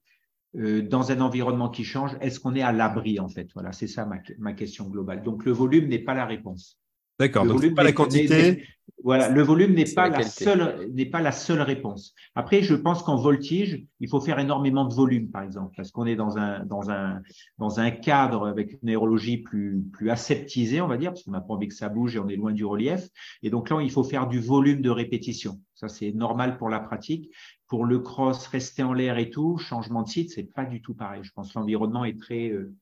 dans un environnement qui change, est-ce qu'on est à l'abri en fait? Voilà, c'est ça ma, ma, question globale. Donc le volume n'est pas la réponse. D'accord, donc pas la quantité. Voilà, le volume n'est pas la, seule n'est pas la seule réponse. Après, je pense qu'en voltige, il faut faire énormément de volume, par exemple, parce qu'on est dans un dans un dans un cadre avec une aérologie plus plus aseptisée, on va dire, parce qu'on n'a pas envie que ça bouge et on est loin du relief. Et donc là, il faut faire du volume de répétition. Ça, c'est normal pour la pratique. Pour le cross, rester en l'air et tout, changement de site, c'est pas du tout pareil. Je pense que l'environnement est très euh,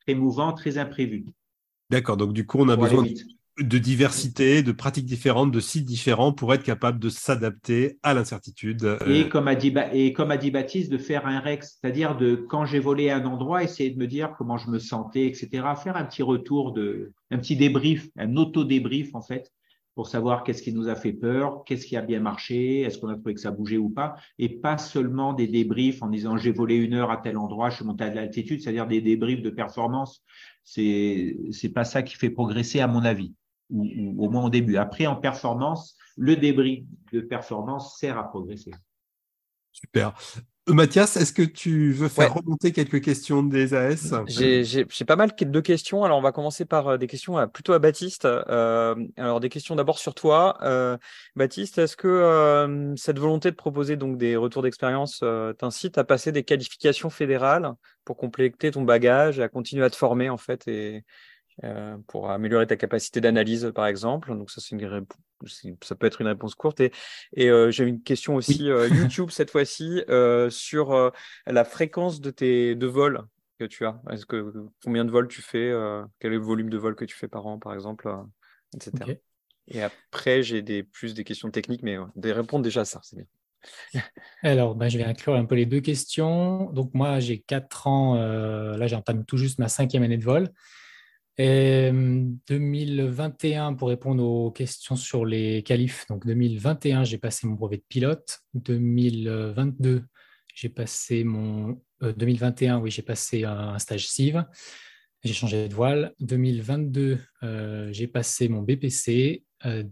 très mouvant, très imprévu. D'accord. Donc du coup, on a besoin de diversité, de pratiques différentes, de sites différents pour être capable de s'adapter à l'incertitude. Euh. Et comme a dit, Baptiste, de faire un rex, c'est-à-dire de quand j'ai volé un endroit, essayer de me dire comment je me sentais, etc. Faire un petit retour de, un petit débrief, un auto-débrief en fait, pour savoir qu'est-ce qui nous a fait peur, qu'est-ce qui a bien marché, est-ce qu'on a trouvé que ça bougeait ou pas, et pas seulement des débriefs en disant j'ai volé une heure à tel endroit, je suis monté à l'altitude, c'est-à-dire des débriefs de performance. C'est pas ça qui fait progresser à mon avis ou, au moins au début. Après, en performance, le débris de performance sert à progresser. Super. Euh, Mathias, est-ce que tu veux faire remonter quelques questions des AS J'ai pas mal de questions. Alors, on va commencer par euh, des questions euh, plutôt à Baptiste. alors, des questions d'abord sur toi. Baptiste, est-ce que cette volonté de proposer donc des retours d'expérience t'incite à passer des qualifications fédérales pour compléter ton bagage et à continuer à te former en fait et, euh, pour améliorer ta capacité d'analyse, par exemple. Donc ça, c'est une ça peut être une réponse courte. Et, et euh, j'ai une question aussi euh, YouTube cette fois-ci sur la fréquence de tes de vols que tu as. Est-ce que combien de vols tu fais Quel est le volume de vols que tu fais par an, par exemple, etc. Et après, j'ai des plus des questions techniques, mais des répondre déjà à ça, c'est bien. Alors, ben, je vais inclure un peu les deux questions. Donc, moi, j'ai 4 ans, là, j'entame tout juste ma cinquième année de vol. Et 2021, pour répondre aux questions sur les qualifs, donc 2021, j'ai passé mon brevet de pilote. 2022, j'ai passé mon. 2021, euh, oui, j'ai passé un, stage CIV. J'ai changé de voile. 2022, euh, j'ai passé mon BPC euh,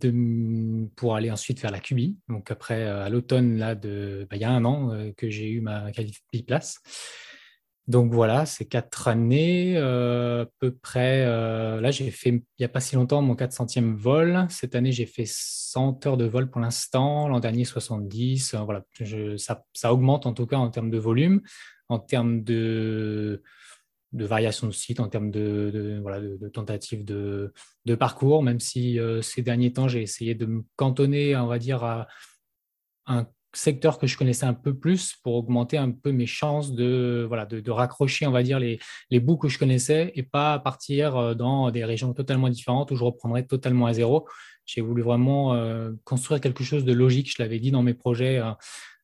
pour aller ensuite faire la QBI. Donc après, à l'automne, là, bah, il y a un an que j'ai eu ma qualif place. Donc voilà, c'est quatre années euh, à peu près. Euh, là, j'ai fait il n'y a pas si longtemps mon 400e vol. Cette année, j'ai fait 100 heures de vol pour l'instant. L'an dernier, 70. Euh, voilà, ça, augmente en tout cas en termes de volume, en termes de, de variation de site, en termes de, voilà, de, tentatives de, de, parcours, même si ces derniers temps, j'ai essayé de me cantonner, on va dire, à un secteur que je connaissais un peu plus pour augmenter un peu mes chances de, voilà, de, raccrocher, on va dire, les, les, bouts que je connaissais et pas partir euh, dans des régions totalement différentes où je reprendrais totalement à zéro. J'ai voulu vraiment euh, construire quelque chose de logique, je l'avais dit dans mes projets euh,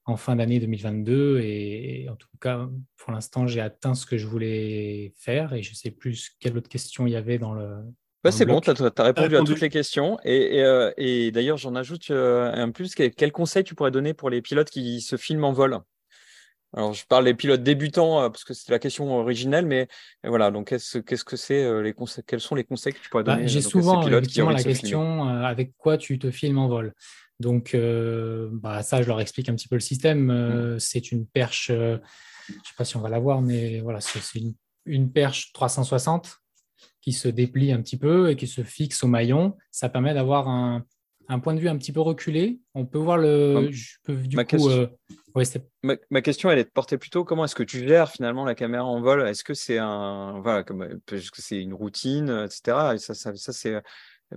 en fin d'année 2022 et, en tout cas, pour l'instant, j'ai atteint ce que je voulais faire et je sais plus quelle autre question il y avait dans le, c'est bon, tu as, répondu, à toutes les questions. Et, euh, d'ailleurs, j'en ajoute euh, un plus. Quel, conseil tu pourrais donner pour les pilotes qui se filment en vol? Alors, je parle des pilotes débutants euh, parce que c'est la question originelle, mais voilà. Donc, qu'est-ce que c'est les conseils Quels sont les conseils que tu pourrais bah, donner J'ai souvent effectivement la question avec quoi tu te filmes en vol? Donc, bah, ça, je leur explique un petit peu le système. Mm. C'est une perche, je ne sais pas si on va la voir, mais voilà, c'est une, une perche 360 qui se déplie un petit peu et qui se fixe au maillon. Ça permet d'avoir un, point de vue un petit peu reculé. On peut voir le. ma, question, euh, ma, question, elle est de porter plutôt comment est-ce que tu gères finalement la caméra en vol? Est-ce que c'est un voilà, comme, est-ce que c'est une routine, etc. ça, ça, ça c'est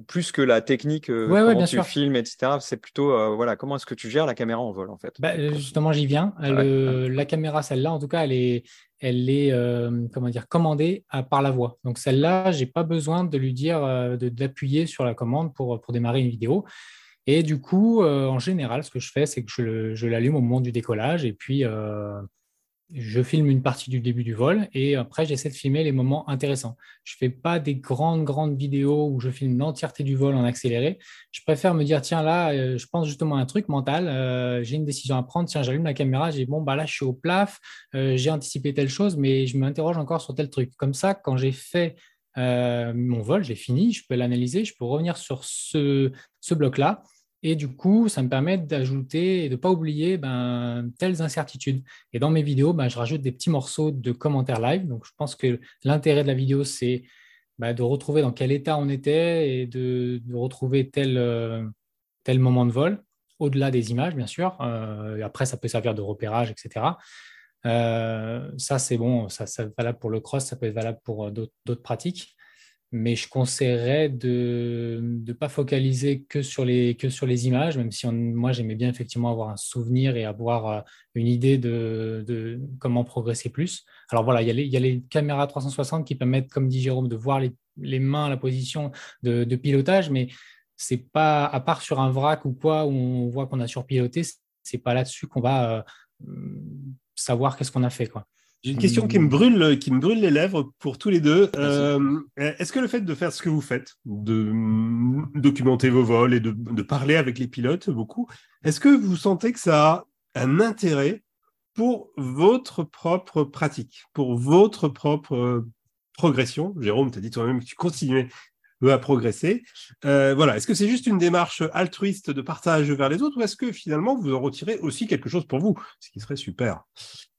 plus que la technique, euh, comment tu filmes, etc. C'est plutôt, euh, voilà, comment est-ce que tu gères la caméra en vol, en fait? Bah, Justement, j'y viens. La caméra, celle-là, en tout cas, elle est, elle est euh, comment dire, commandée par la voix. Donc celle-là, je n'ai pas besoin de lui dire euh, d'appuyer sur la commande pour, pour démarrer une vidéo. Et du coup, euh, en général, ce que je fais, c'est que je, je l'allume au moment du décollage et puis je filme une partie du début du vol et après j'essaie de filmer les moments intéressants. Je ne fais pas des grandes grandes vidéos où je filme l'entièreté du vol en accéléré. Je préfère me dire tiens là, euh, je pense justement à un truc mental, euh, j'ai une décision à prendre, tiens j'allume la caméra, j'ai bon bah là je suis au plaf, euh, j'ai anticipé telle chose mais je m'interroge encore sur tel truc. Comme ça quand j'ai fait mon vol, j'ai fini, je peux l'analyser, je peux revenir sur ce, ce bloc là et du coup, ça me permet d'ajouter et de ne pas oublier ben, telles incertitudes. Et dans mes vidéos, ben, je rajoute des petits morceaux de commentaires live. Donc, je pense que l'intérêt de la vidéo, c'est bah, de retrouver dans quel état on était et de, retrouver tel, tel moment de vol, au-delà des images, bien sûr. après, ça peut servir de repérage, etc. ça, c'est bon, ça, ça valable pour le cross, ça peut être valable pour d'autres pratiques mais je conseillerais de ne pas focaliser que sur, les, que sur les images, même si moi j'aimais bien effectivement avoir un souvenir et avoir euh, une idée de, comment progresser plus. Alors voilà, il y, a les, caméras 360 qui permettent, comme dit Jérôme, de voir les, mains, la position de, de pilotage, mais c'est pas, à part sur un vrac ou quoi, où on voit qu'on a surpiloté, c'est pas là-dessus qu'on va euh, savoir qu'est-ce qu'on a fait. Quoi. J'ai une question qui me brûle, qui me brûle les lèvres pour tous les deux. Euh, est-ce que le fait de faire ce que vous faites, de documenter vos vols et de, parler avec les pilotes beaucoup, est-ce que vous sentez que ça a un intérêt pour votre propre pratique, pour votre propre progression? Jérôme, tu as dit toi-même que tu continuais à progresser. Euh, voilà, est-ce que c'est juste une démarche altruiste de partage vers les autres ou est-ce que finalement vous en retirez aussi quelque chose pour vous, ce qui serait super?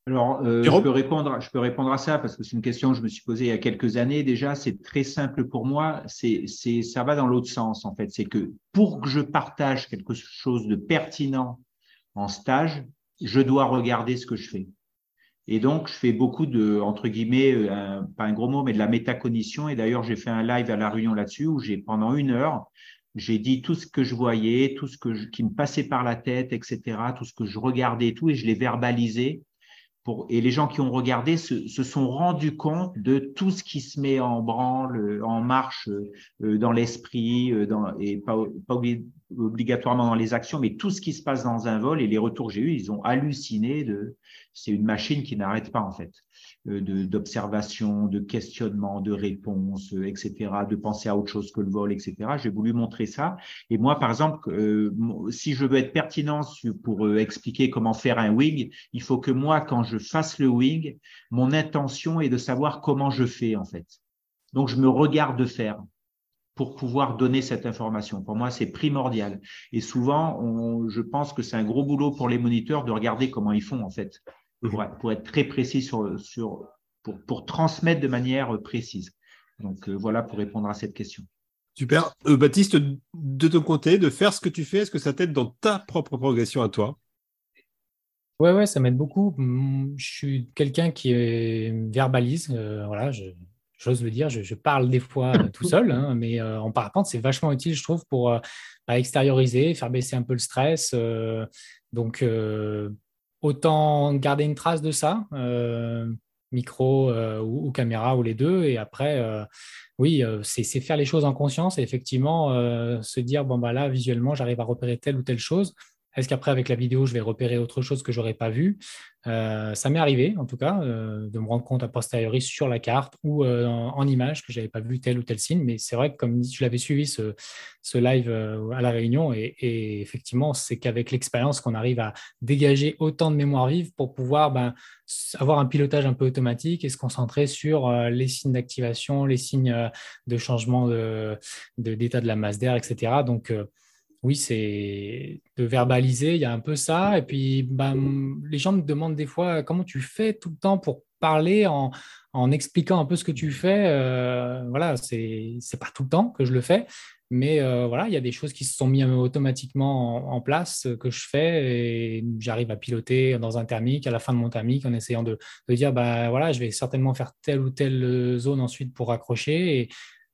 Alors, euh, je, peux répondre, je peux répondre à ça parce que c'est une question que je me suis posée il y a quelques années déjà. C'est très simple pour moi. C'est, c'est, ça va dans l'autre sens en fait. C'est que pour que je partage quelque chose de pertinent en stage, je dois regarder ce que je fais. Et donc, je fais beaucoup de, entre guillemets, euh, pas un gros mot, mais de la métacognition. Et d'ailleurs, j'ai fait un live à La Réunion là-dessus où j'ai, pendant une heure, j'ai dit tout ce que je voyais, tout ce que qui me passait par la tête, etc., tout ce que je regardais et tout, et je l'ai verbalisé et les gens qui ont regardé se, sont rendus compte de tout ce qui se met en branle, en marche euh, dans l'esprit, euh, et pas, pas obligatoirement dans les actions, mais tout ce qui se passe dans un vol et les retours que j'ai eus, ils ont halluciné de. C'est une machine qui n'arrête pas en fait. Euh, d'observation, de, questionnement, de réponse, euh, etc., de penser à autre chose que le vol, etc. J'ai voulu montrer ça. Et moi, par exemple, euh, si je veux être pertinent pour expliquer comment faire un wing, il faut que moi, quand je fasse le wing, mon intention est de savoir comment je fais, en fait. Donc, je me regarde faire pour pouvoir donner cette information. Pour moi, c'est primordial. Et souvent, on, je pense que c'est un gros boulot pour les moniteurs de regarder comment ils font, en fait pour, être très précis sur, sur pour, pour, transmettre de manière précise. Donc euh, voilà pour répondre à cette question. Super. Euh, Baptiste, de ton côté, de faire ce que tu fais, est-ce que ça t'aide dans ta propre progression à toi? Ouais, ouais, ça m'aide beaucoup. Mm, je suis quelqu'un qui verbalise. Euh, voilà, j'ose le dire, je, parle des fois tout seul, hein, mais en parapente, c'est vachement utile, je trouve, pour bah, extérioriser, faire baisser un peu le stress. donc, autant garder une trace de ça, euh, micro euh, ou, caméra ou les deux. Et après, euh, oui, c'est faire les choses en conscience et effectivement se dire, bon, bah là, visuellement, j'arrive à repérer telle ou telle chose. Est-ce qu'après, avec la vidéo, je vais repérer autre chose que je n'aurais pas vu? Euh, Ça m'est arrivé, en tout cas, euh, de me rendre compte a posteriori sur la carte ou euh, en, image que je n'avais pas vu tel ou tel signe. Mais c'est vrai que comme je l'avais suivi ce, live à La Réunion, et, effectivement, c'est qu'avec l'expérience qu'on arrive à dégager autant de mémoire vive pour pouvoir ben, avoir un pilotage un peu automatique et se concentrer sur les signes d'activation, les signes de changement d'état de, de, la masse d'air, etc. Donc, oui, c'est de verbaliser, il y a un peu ça. Et puis, ben, les gens me demandent des fois comment tu fais tout le temps pour parler en, expliquant un peu ce que tu fais. Euh, voilà, c'est pas tout le temps que je le fais. Mais euh, voilà, il y a des choses qui se sont mises automatiquement en, place que je fais et j'arrive à piloter dans un thermique, à la fin de mon thermique, en essayant de, de dire, bah, voilà, je vais certainement faire telle ou telle zone ensuite pour accrocher. Et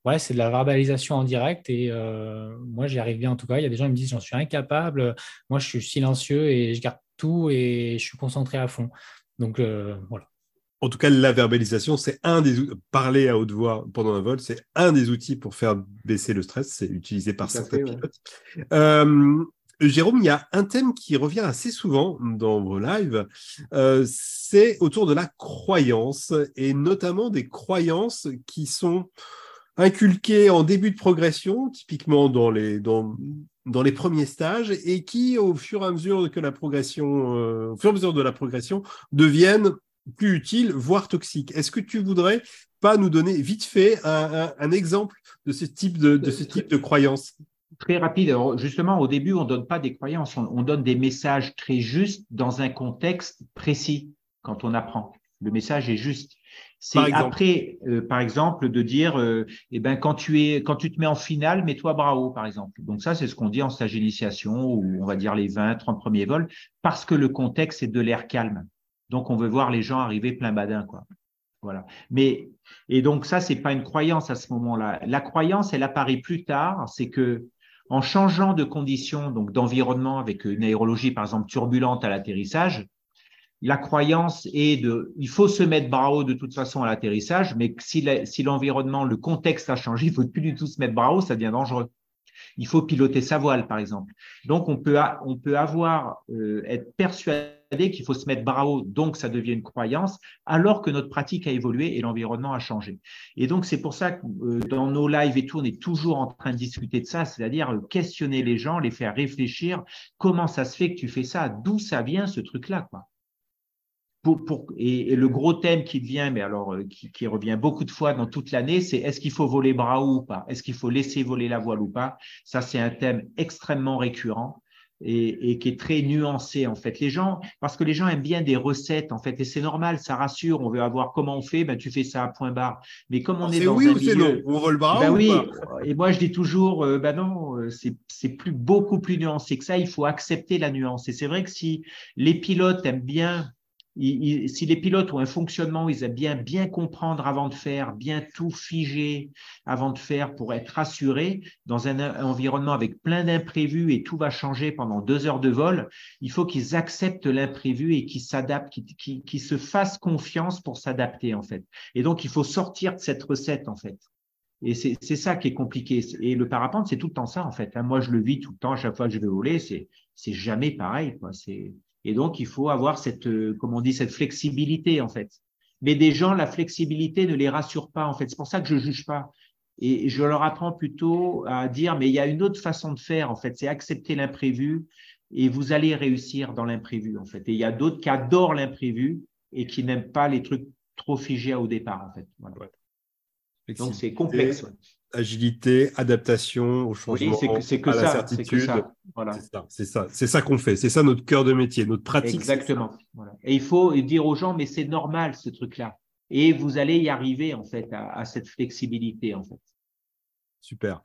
ouais, c'est de la verbalisation en direct et euh, moi j'y arrive bien en tout cas. Il y a des gens qui me disent j'en suis incapable, moi je suis silencieux et je garde tout et je suis concentré à fond. Donc euh, voilà. En tout cas, la verbalisation, c'est un des parler à haute voix pendant un vol, c'est un des outils pour faire baisser le stress. C'est utilisé par certains pilotes. Euh, Jérôme, il y a un thème qui revient assez souvent dans vos lives, c'est autour de la croyance et notamment des croyances qui sont inculqué en début de progression, typiquement dans les, dans, dans les premiers stages, et qui, au fur et à mesure que la progression, euh, au fur et à mesure de la progression, deviennent plus utiles, voire toxiques. Est-ce que tu voudrais pas nous donner vite fait un, un, exemple de ce type de, de ce type de croyance? Très rapide. Alors justement, au début, on donne pas des croyances, on, on donne des messages très justes dans un contexte précis quand on apprend. Le message est juste. C'est après, euh, par exemple, de dire, euh, eh ben, quand tu es, quand tu te mets en finale, mets-toi bravo, par exemple. Donc ça, c'est ce qu'on dit en stage d'initiation ou on va dire les 20, 30 premiers vols, parce que le contexte est de l'air calme. Donc on veut voir les gens arriver plein badin, quoi. Voilà. Mais et donc ça, c'est pas une croyance à ce moment-là. La croyance, elle apparaît plus tard. C'est que en changeant de conditions, donc d'environnement avec une aérologie par exemple turbulente à l'atterrissage, la croyance est de, il faut se mettre bras haut de toute façon à l'atterrissage, mais si l'environnement, le contexte a changé, il faut plus du tout se mettre bras haut, ça devient dangereux. Il faut piloter sa voile, par exemple. Donc, on peut, on peut avoir, euh, être persuadé qu'il faut se mettre bras haut, donc ça devient une croyance, alors que notre pratique a évolué et l'environnement a changé. Et donc, c'est pour ça que euh, dans nos lives et tout, on est toujours en train de discuter de ça, c'est-à-dire euh, questionner les gens, les faire réfléchir. Comment ça se fait que tu fais ça? D'où ça vient ce truc-là, quoi? Pour, et, le gros thème qui vient, mais alors euh, qui, revient beaucoup de fois dans toute l'année, c'est est-ce qu'il faut voler bras ou pas? Est-ce qu'il faut laisser voler la voile ou pas? Ça, c'est un thème extrêmement récurrent et, qui est très nuancé en fait. Les gens, parce que les gens aiment bien des recettes en fait, et c'est normal, ça rassure. On veut avoir comment on fait, ben tu fais ça à point barre. Mais comme on est, dans oui un ou c'est non? On vole bras ben ou oui. Pas? Et moi je dis toujours, euh, ben non, euh, c'est plus beaucoup plus nuancé que ça. Il faut accepter la nuance. Et c'est vrai que si les pilotes aiment bien si les pilotes ont un fonctionnement où ils aiment bien bien comprendre avant de faire, bien tout figer avant de faire pour être rassurés dans un, environnement avec plein d'imprévus et tout va changer pendant deux heures de vol, il faut qu'ils acceptent l'imprévu et qu'ils s'adaptent, qu'ils se fassent confiance pour s'adapter en fait. Et donc il faut sortir de cette recette en fait. Et c'est ça qui est compliqué. Et le parapente, c'est tout le temps ça en fait. Hein. Moi, je le vis tout le temps. Chaque fois que je vais voler, c'est c'est jamais pareil. C'est et donc, il faut avoir cette, euh, comme on dit, cette flexibilité, en fait. Mais des gens, la flexibilité ne les rassure pas, en fait. C'est pour ça que je juge pas. Et je leur apprends plutôt à dire, mais il y a une autre façon de faire, en fait. C'est accepter l'imprévu et vous allez réussir dans l'imprévu, en fait. Et il y a d'autres qui adorent l'imprévu et qui n'aiment pas les trucs trop figés au départ, en fait. Donc, c'est complexe agilité, adaptation au changement, c'est que, à la certitude. C'est ça, c'est ça, qu'on fait. C'est ça notre cœur de métier, notre pratique. Exactement. Et il faut dire aux gens, mais c'est normal ce truc-là. Et vous allez y arriver en fait à, cette flexibilité en fait. Super.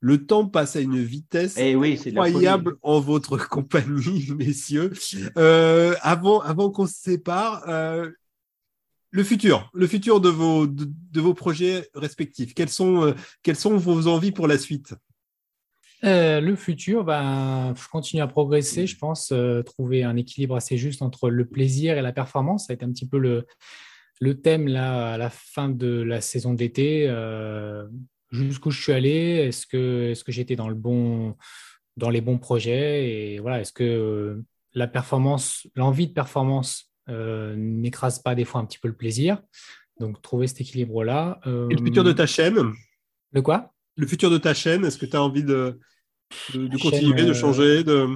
Le temps passe à une vitesse eh oui, incroyable en votre compagnie, messieurs. Euh, avant, avant qu'on se sépare, euh, le futur, le futur de vos, de, vos projets respectifs. Quelles sont, euh, sont vos envies pour la suite? Euh, le futur, ben, continuer à progresser, je pense, euh, trouver un équilibre assez juste entre le plaisir et la performance. Ça a été un petit peu le, le thème là, à la fin de la saison d'été. Jusqu'où je suis allé Est-ce que, est que j'étais dans, le bon, dans les bons projets Et voilà, est-ce que la performance, l'envie de performance n'écrase pas des fois un petit peu le plaisir. Donc, trouver cet équilibre-là. Et le futur de ta chaîne? Le quoi? Le futur de ta chaîne, est-ce que tu as envie de, de, continuer, de changer de...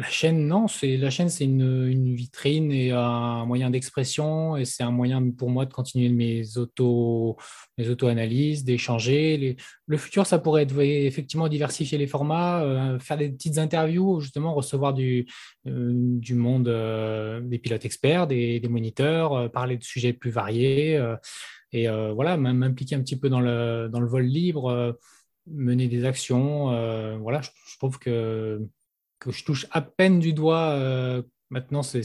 La chaîne, non, c'est la chaîne, c'est une, vitrine et un moyen d'expression et c'est un moyen pour moi de continuer mes auto, mes auto-analyses, d'échanger. Le futur, ça pourrait être effectivement diversifier les formats, euh, faire des petites interviews, justement recevoir du, euh, du monde euh, des pilotes experts, des, moniteurs, parler de sujets plus variés et voilà, m'impliquer un petit peu dans le, dans le vol libre, mener des actions. voilà, je trouve que que je touche à peine du doigt euh, maintenant, c'est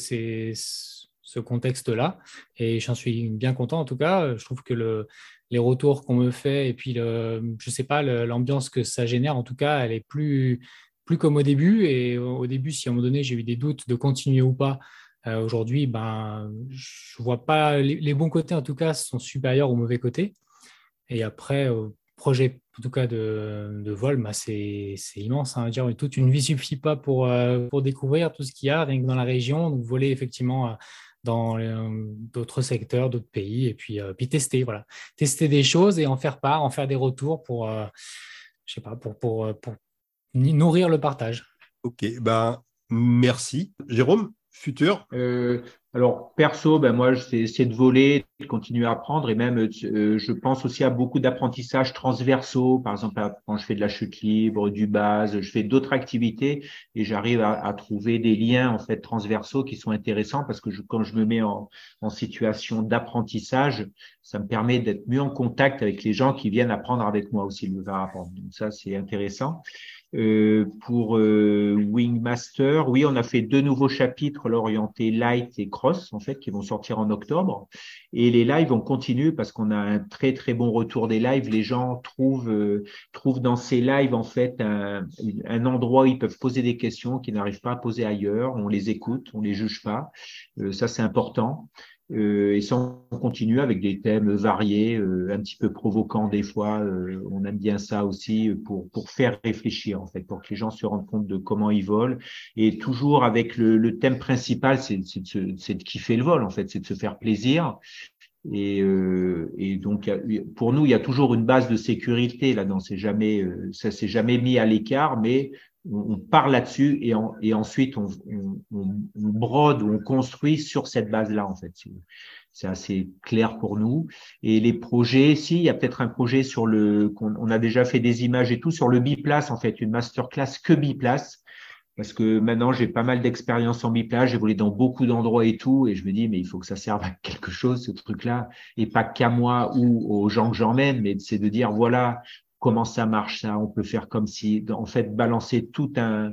ce contexte-là. Et j'en suis bien content en tout cas. Je trouve que le, les retours qu'on me fait et puis, le, je sais pas, l'ambiance que ça génère, en tout cas, elle est plus, plus comme au début. Et au début, si à un moment donné, j'ai eu des doutes de continuer ou pas, euh, aujourd'hui, ben, je vois pas les, bons côtés, en tout cas, sont supérieurs aux mauvais côtés. Et après, projet, en tout cas de, vol, bah, c'est immense. Hein, dire, toute une vie suffit pas pour, euh, pour découvrir tout ce qu'il y a, rien que dans la région. Donc, voler effectivement euh, dans euh, d'autres secteurs, d'autres pays, et puis, puis tester, voilà. Tester des choses et en faire part, en faire des retours pour, pour, pour, pour nourrir le partage. Ok, ben, merci. Jérôme, futur euh, alors, perso, ben moi, c'est de voler, de continuer à apprendre et même, euh, je pense aussi à beaucoup d'apprentissages transversaux. Par exemple, quand je fais de la chute libre, du base, je fais d'autres activités et j'arrive à, trouver des liens en fait transversaux qui sont intéressants parce que je, quand je me mets en, en situation d'apprentissage, ça me permet d'être mieux en contact avec les gens qui viennent apprendre avec moi aussi le apprendre. Donc ça, c'est intéressant. Euh, pour euh, Wingmaster, oui, on a fait deux nouveaux chapitres l'orienté light et cross, en fait, qui vont sortir en octobre. Et les lives, on continue parce qu'on a un très, très bon retour des lives. Les gens trouvent, euh, trouvent dans ces lives, en fait, un, un, endroit où ils peuvent poser des questions qu'ils n'arrivent pas à poser ailleurs. On les écoute, on les juge pas. ça, c'est important. Euh, et ça, on continue avec des thèmes variés, euh, un petit peu provocants des fois. Euh, on aime bien ça aussi pour, pour faire réfléchir, en fait, pour que les gens se rendent compte de comment ils volent. Et toujours avec le, le thème principal, c'est de, de kiffer le vol, en fait, c'est de se faire plaisir. Et, euh, et, donc, pour nous, il y a toujours une base de sécurité là-dedans. C'est jamais, ça s'est jamais mis à l'écart, mais on, part là-dessus et, ensuite on, on, brode ou on construit sur cette base-là en fait. C'est assez clair pour nous. Et les projets, si, il y a peut-être un projet sur le, qu'on on a déjà fait des images et tout sur le biplace en fait, une masterclass que biplace. Parce que maintenant, j'ai pas mal d'expérience en biplace, j'ai volé dans beaucoup d'endroits et tout, et je me dis, mais il faut que ça serve à quelque chose, ce truc-là, et pas qu'à moi ou aux gens que j'emmène, mais c'est de dire, voilà, comment ça marche ça On peut faire comme si, en fait, balancer tout un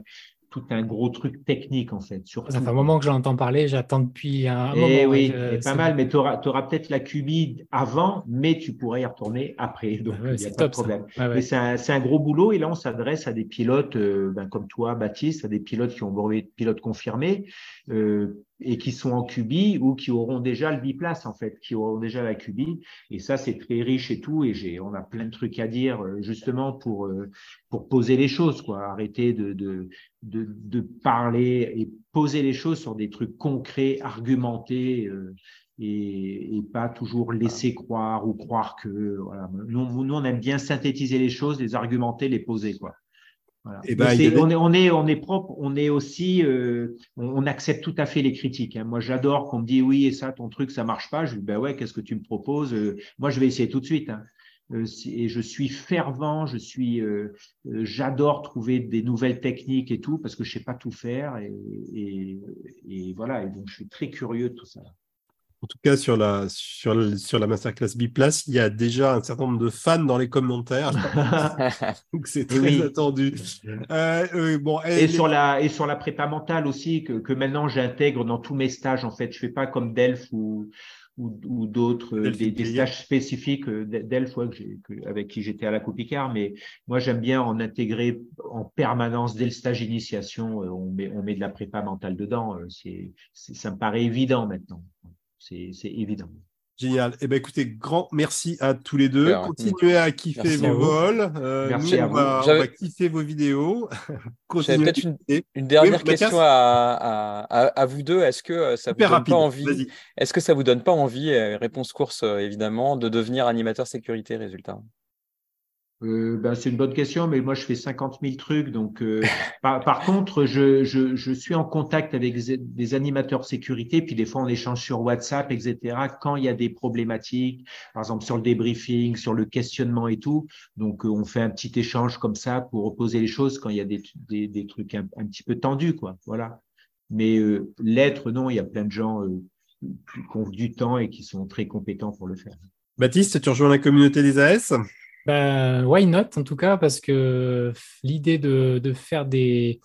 tout un gros truc technique en fait. Ça fait un moment que j'entends parler, j'attends depuis un et eh moment. Oui, pas mal, mais tu auras, auras peut-être la QB avant, mais tu pourrais y retourner après. Donc, il n'y a pas de problème. Mais c'est un, un, gros boulot et là, on s'adresse à des pilotes euh, ben, comme toi, Baptiste, à des pilotes qui ont brevet de pilote confirmé. Euh, et qui sont en QB ou qui auront déjà le biplace en fait, qui auront déjà la QB. Et ça, c'est très riche et tout. Et j'ai, on a plein de trucs à dire euh, justement pour euh, pour poser les choses, quoi. Arrêter de, de de, de parler et poser les choses sur des trucs concrets, argumentés. Euh, et, et, pas toujours laisser croire ou croire que voilà. Nous, nous, on aime bien synthétiser les choses, les argumenter, les poser quoi. Et eh ben, on, est, on, est, on est propre, on est aussi, euh, on, accepte tout à fait les critiques. Hein. Moi, j'adore qu'on me dise oui, et ça, ton truc, ça marche pas. Je dis ben ouais, qu'est-ce que tu me proposes euh, Moi, je vais essayer tout de suite. Hein. Euh, et je suis fervent, je suis, j'adore trouver des nouvelles techniques et tout parce que je sais pas tout faire et, et, et voilà. Et donc, je suis très curieux de tout ça en tout cas sur la, sur, sur la masterclass Biplace, il y a déjà un certain nombre de fans dans les commentaires. Donc c'est très attendu. Euh, euh, bon, et, sur la, et sur la prépa mentale aussi, que, que maintenant j'intègre dans tous mes stages. En fait, je fais pas comme Delph ou, ou, ou d'autres, des, des, stages spécifiques euh, Delph que avec qui j'étais à la Coupicard. Mais moi, j'aime bien en intégrer en permanence dès le stage initiation. On met, on met de la prépa mentale dedans. C'est, ça me paraît évident maintenant. C'est évident. Génial. Eh ben, écoutez, grand merci à tous les deux. Continuez à kiffer vos vols. Euh, merci à vous. Va, on va kiffer vos vidéos. J'avais peut-être une, dernière question à, à, à, vous deux. Est-ce que euh, ça vous donne pas envie Est-ce que ça vous donne pas envie, euh, réponse course évidemment, de devenir animateur sécurité résultat? Euh, ben, c'est une bonne question, mais moi je fais 50 000 trucs. Donc, euh, par, par, contre, je, je, je, suis en contact avec des animateurs sécurité, puis des fois on échange sur WhatsApp, etc. Quand il y a des problématiques, par exemple sur le débriefing, sur le questionnement et tout. Donc, euh, on fait un petit échange comme ça pour opposer les choses quand il y a des, des, des trucs un, un, petit peu tendus, quoi. Voilà. Mais euh, l'être, non, il y a plein de gens qui ont du temps et qui sont très compétents pour le faire. Baptiste, tu rejoins la communauté des AS ben, why not en tout cas, parce que l'idée de, de, faire des,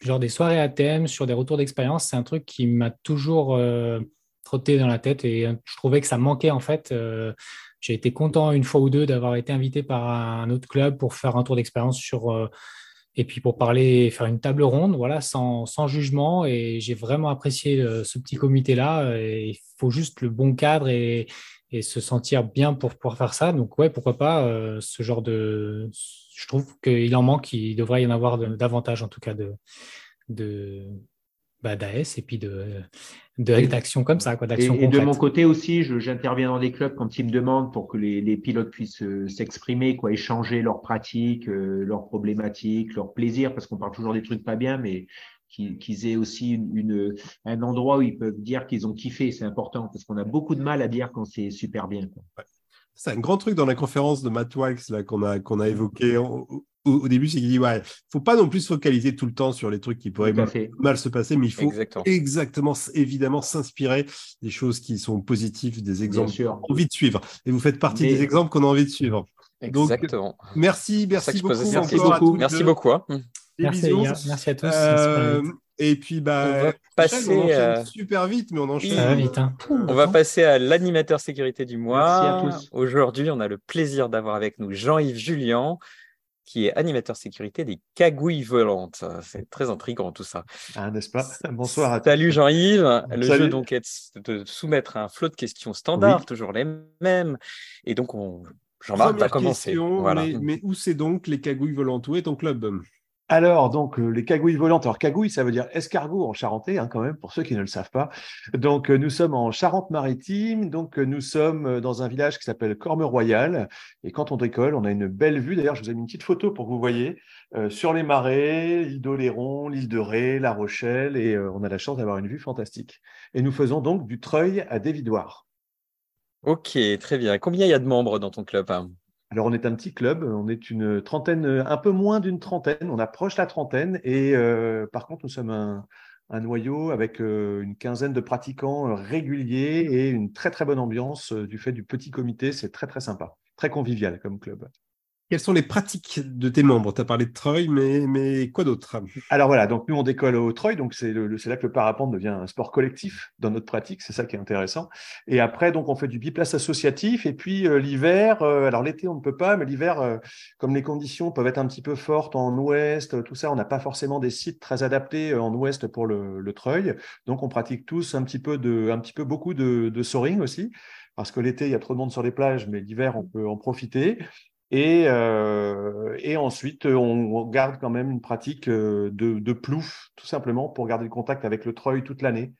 genre des soirées à thème sur des retours d'expérience, c'est un truc qui m'a toujours euh, trotté dans la tête et je trouvais que ça manquait en fait. Euh, j'ai été content une fois ou deux d'avoir été invité par un autre club pour faire un tour d'expérience sur euh, et puis pour parler, faire une table ronde, voilà, sans, sans jugement. Et j'ai vraiment apprécié ce petit comité-là. Il faut juste le bon cadre et, et se sentir bien pour pouvoir faire ça. Donc, ouais, pourquoi pas euh, ce genre de. Je trouve qu'il en manque, il devrait y en avoir davantage, en tout cas, de, de bah, d'AS et puis de, d'actions comme ça. Quoi, et, et, de mon côté aussi, j'interviens dans des clubs quand ils me demandent pour que les, les pilotes puissent euh, s'exprimer, quoi, échanger leurs pratiques, euh, leurs problématiques, leurs plaisirs, parce qu'on parle toujours des trucs pas bien, mais qu'ils aient aussi une, un endroit où ils peuvent dire qu'ils ont kiffé. C'est important parce qu'on a beaucoup de mal à dire quand c'est super bien. C'est un grand truc dans la conférence de Matt Wax qu'on a, qu'on a évoqué au, début, c'est qu'il dit ouais, faut pas non plus se focaliser tout le temps sur les trucs qui pourraient mal, se passer, mais il faut exactement, évidemment s'inspirer des choses qui sont positives, des exemples qu'on a envie de suivre. Et vous faites partie des exemples qu'on a envie de suivre. Exactement. merci, merci beaucoup. Merci beaucoup. Merci beaucoup. Merci, merci, à tous. Euh, et puis, bah, on va passer euh, super vite, mais on enchaîne. Ça va vite. Hein. On va passer à l'animateur sécurité du mois. Aujourd'hui, on a le plaisir d'avoir avec nous Jean-Yves Julien, qui est animateur sécurité des cagouilles volantes. C'est très intriguant tout ça. Ah, n'est-ce pas? Bonsoir à tous. Salut Jean-Yves. Le jeu donc est de soumettre un flot de questions standards, toujours les mêmes. Et donc, on... Jean-Marc va commencer. Voilà. Mais, mais où c'est donc les cagouilles volantes? Où est ton club? Alors, donc, euh, les cagouilles volantes. Alors, cagouille, ça veut dire escargot en charentais, hein, quand même, pour ceux qui ne le savent pas. Donc, euh, nous sommes en Charente-Maritime. Donc, euh, nous sommes dans un village qui s'appelle Corme-Royal. Et quand on décolle, on a une belle vue. D'ailleurs, je vous ai mis une petite photo pour que vous voyez sur les marais, l'île d'Oléron, l'île de Ré, La Rochelle. Et on a la chance d'avoir une vue fantastique. Et nous faisons donc du treuil à Dévidoire. Ok, très bien. Combien il y a de membres dans ton club hein? Alors, on est un petit club, on est une trentaine, un peu moins d'une trentaine, on approche la trentaine, et euh, par contre, nous sommes un, noyau avec euh, une quinzaine de pratiquants réguliers et une très très bonne ambiance euh, du fait du petit comité, c'est très très sympa, très convivial comme club. Quelles sont les pratiques de tes membres? Tu as parlé de Troy, mais, mais quoi d'autre? Alors voilà, donc nous on décolle au Troy, donc c'est là que le parapente devient un sport collectif dans notre pratique, c'est ça qui est intéressant. Et après, donc on fait du biplace associatif, et puis euh, l'hiver, euh, alors l'été on ne peut pas, mais l'hiver, euh, comme les conditions peuvent être un petit peu fortes en ouest, tout ça, on n'a pas forcément des sites très adaptés en ouest pour le, le Treuil, donc on pratique tous un petit peu, de, un petit peu beaucoup de, de soaring aussi parce que l'été, il y a trop de monde sur les plages, mais l'hiver, on peut en profiter. Et, euh, et ensuite, on, garde quand même une pratique euh, de, plouf, tout simplement, pour garder le contact avec le treuil toute l'année.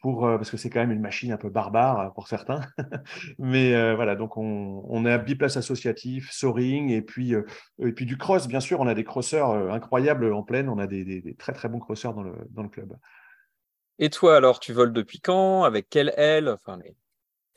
Pour, euh, parce que c'est quand même une machine un peu barbare pour certains. Mais voilà, donc on, on a biplace associatif, soaring, et puis, et puis du cross, bien sûr. On a des crosseurs incroyables en pleine. On a des, très, très bons crosseurs dans le, dans le club. Et toi, alors, tu voles depuis quand? Avec quelle aile?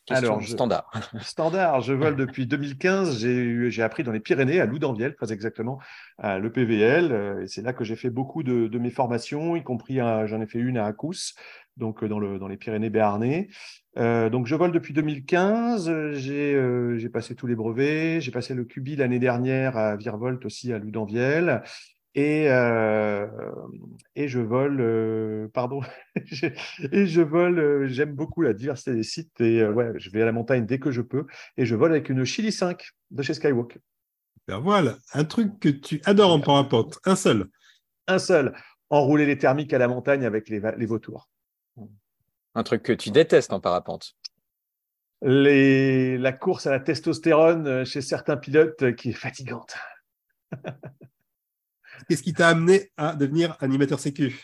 Alors, standard. Standard, je vole depuis 2015. J'ai appris dans les Pyrénées, à Loudanviel, très exactement, à l'EPVL. Euh, et c'est là que j'ai fait beaucoup de, mes formations, y compris j'en ai fait une à Acous, donc euh, dans, le, dans les Pyrénées béarnais. Euh, donc, je vole depuis 2015. J'ai passé tous les brevets. J'ai passé le QB l'année dernière à Virvolt aussi à Loudanviel. Et, euh, et je vole, euh, pardon, et je vole, euh, j'aime beaucoup la diversité des sites et ouais, je vais à la montagne dès que je peux et je vole avec une Chili 5 de chez Skywalk. Ben voilà, un truc que tu adores en parapente, un seul. Un seul, enrouler les thermiques à la montagne avec les, les vautours. Un truc que tu détestes en parapente. Les, la course à la testostérone chez certains pilotes qui est fatigante. Qu'est-ce qui t'a amené à devenir animateur sécu?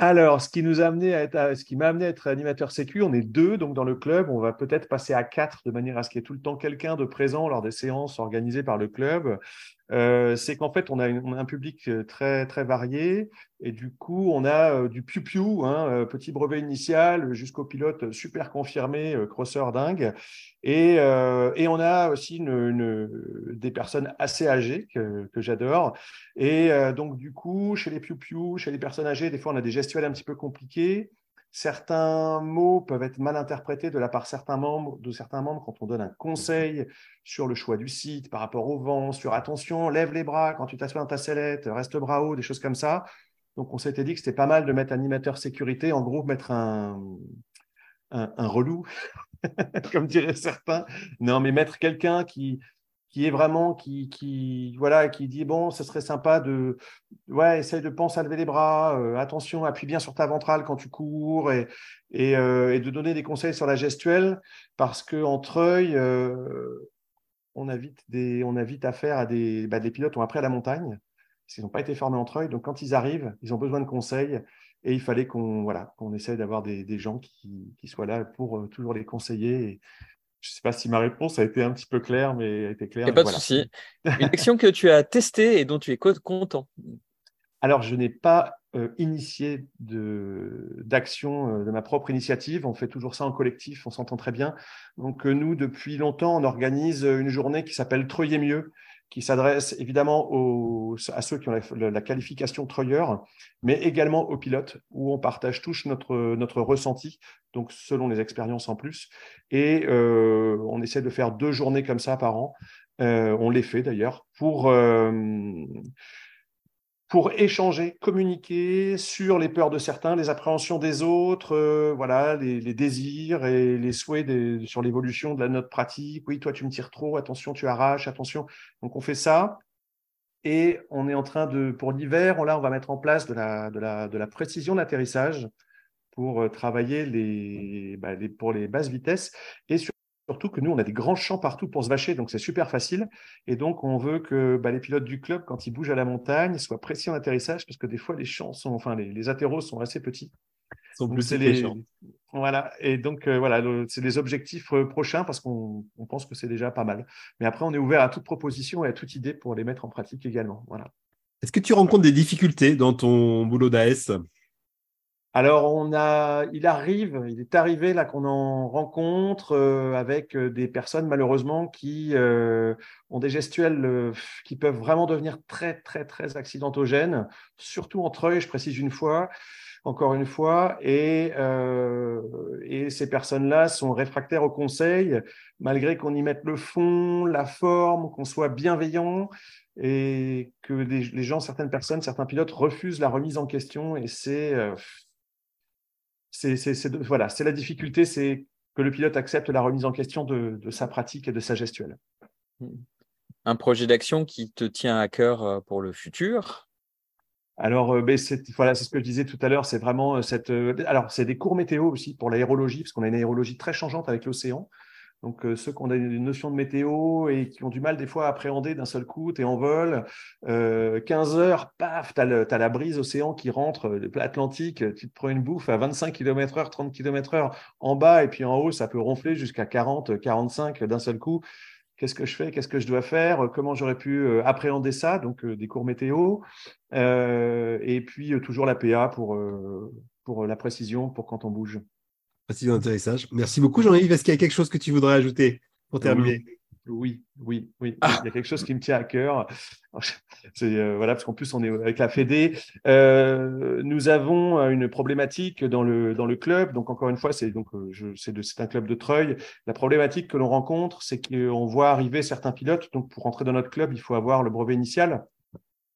Alors, ce qui nous a amené à être, ce qui m'a amené à être animateur sécu, on est deux donc dans le club. On va peut-être passer à quatre de manière à ce qu'il y ait tout le temps quelqu'un de présent lors des séances organisées par le club. Euh, c'est qu'en fait, on a, un public euh, très, très varié et du coup, on a euh, du piou-piou, hein, petit brevet initial jusqu'au pilote super confirmé, crosseur dingue. Et, et, on a aussi des personnes assez âgées que, j'adore. Et donc, du coup, chez les piou-piou, chez les personnes âgées, des fois, on a des gestuels un petit peu compliqués certains mots peuvent être mal interprétés de la part certains membres, de certains membres quand on donne un conseil sur le choix du site par rapport au vent, sur attention, lève les bras quand tu t'assois dans ta sellette, reste bras haut, des choses comme ça. Donc on s'était dit que c'était pas mal de mettre animateur sécurité, en gros mettre un, un, un relou, comme diraient certains. Non, mais mettre quelqu'un qui, qui est vraiment qui, dit bon ce serait sympa de ouais essaye de penser à lever les bras euh, attention appuie bien sur ta ventrale quand tu cours euh, et, de donner des conseils sur la gestuelle parce que en treuil euh, on a vite des on affaire à des bah, des pilotes ont appris à la montagne ils n'ont pas été formés en treuil donc quand ils arrivent ils ont besoin de conseils et il fallait qu'on voilà qu'on essaye d'avoir des, gens qui, soient là pour toujours les conseiller je ne sais pas si ma réponse a été un petit peu claire, mais a été claire. Pas de souci. Une action que tu as testée et dont tu es content Alors, je n'ai pas euh, initié d'action de, de, ma propre initiative. On fait toujours ça en collectif, on s'entend très bien. Donc nous, depuis longtemps, on organise une journée qui s'appelle Treuiller mieux, qui s'adresse évidemment aux, à ceux qui ont la, qualification treuilleur, mais également aux pilotes, où on partage tous notre, notre ressenti, donc selon les expériences en plus. Et euh, on essaie de faire deux journées comme ça par an. Euh, on les fait d'ailleurs pour, euh, pour échanger, communiquer sur les peurs de certains, les appréhensions des autres, euh, voilà, les, désirs et les souhaits sur l'évolution de la note pratique. Oui, toi, tu me tires trop, attention, tu arraches, attention. Donc, on fait ça. Et on est en train de, pour l'hiver, là, on va mettre en place de la, de la, de la précision d'atterrissage pour euh, travailler bah, les, pour les basses vitesses et sur Surtout que nous, on a des grands champs partout pour se vacher, donc c'est super facile. Et donc, on veut que bah, les pilotes du club, quand ils bougent à la montagne, soient précis en atterrissage, parce que des fois, les champs sont, enfin, les, les atterros sont assez petits. Sont plus les... Voilà. Et donc, euh, voilà, c'est des objectifs euh, prochains parce qu'on pense que c'est déjà pas mal. Mais après, on est ouvert à toute proposition et à toute idée pour les mettre en pratique également. Voilà. Est-ce que tu rencontres des difficultés dans ton boulot d'AS? Alors, on a, il arrive, il est arrivé là qu'on en rencontre euh, avec euh, des personnes malheureusement qui euh, ont des gestuels qui peuvent vraiment devenir très, très, très accidentogènes, surtout entre eux, je précise une fois, encore une fois, et, et ces personnes-là sont réfractaires au conseil, malgré qu'on y mette le fond, la forme, qu'on soit bienveillant et que les gens, certaines personnes, certains pilotes refusent la remise en question et c'est c'est voilà, c'est la difficulté, c'est que le pilote accepte la remise en question de, sa pratique et de sa gestuelle. Un projet d'action qui te tient à cœur euh, pour le futur? Alors, euh, ben, voilà, c'est ce que je disais tout à l'heure, c'est vraiment euh, cette. alors, c'est des cours météo aussi pour l'aérologie, parce qu'on a une aérologie très changeante avec l'océan. Donc, euh, ceux qui ont une notion de météo et qui ont du mal des fois à appréhender d'un seul coup, tu es en vol, 15 euh, heures, paf, tu as, la brise océan qui rentre, euh, Atlantique, tu te prends une bouffe à 25 km/h, 30 km/h en bas, et puis en haut, ça peut ronfler jusqu'à 40, 45 d'un seul coup. Qu'est-ce que je fais? Qu'est-ce que je dois faire? Comment j'aurais pu appréhender ça? Donc, des cours météo. et puis, toujours la PA pour la précision, pour quand on bouge. Merci beaucoup, Jean-Yves. Est-ce qu'il y a quelque chose que tu voudrais ajouter pour terminer? Oui, oui, oui. Il y a quelque chose qui me tient à cœur. C'est euh, voilà, parce qu'en plus on est avec la Fédé. Euh, nous avons une problématique dans le dans le club. Donc encore une fois, c'est donc euh, c'est un club de Treuil. La problématique que l'on rencontre, c'est qu'on voit arriver certains pilotes. Donc pour entrer dans notre club, il faut avoir le brevet initial.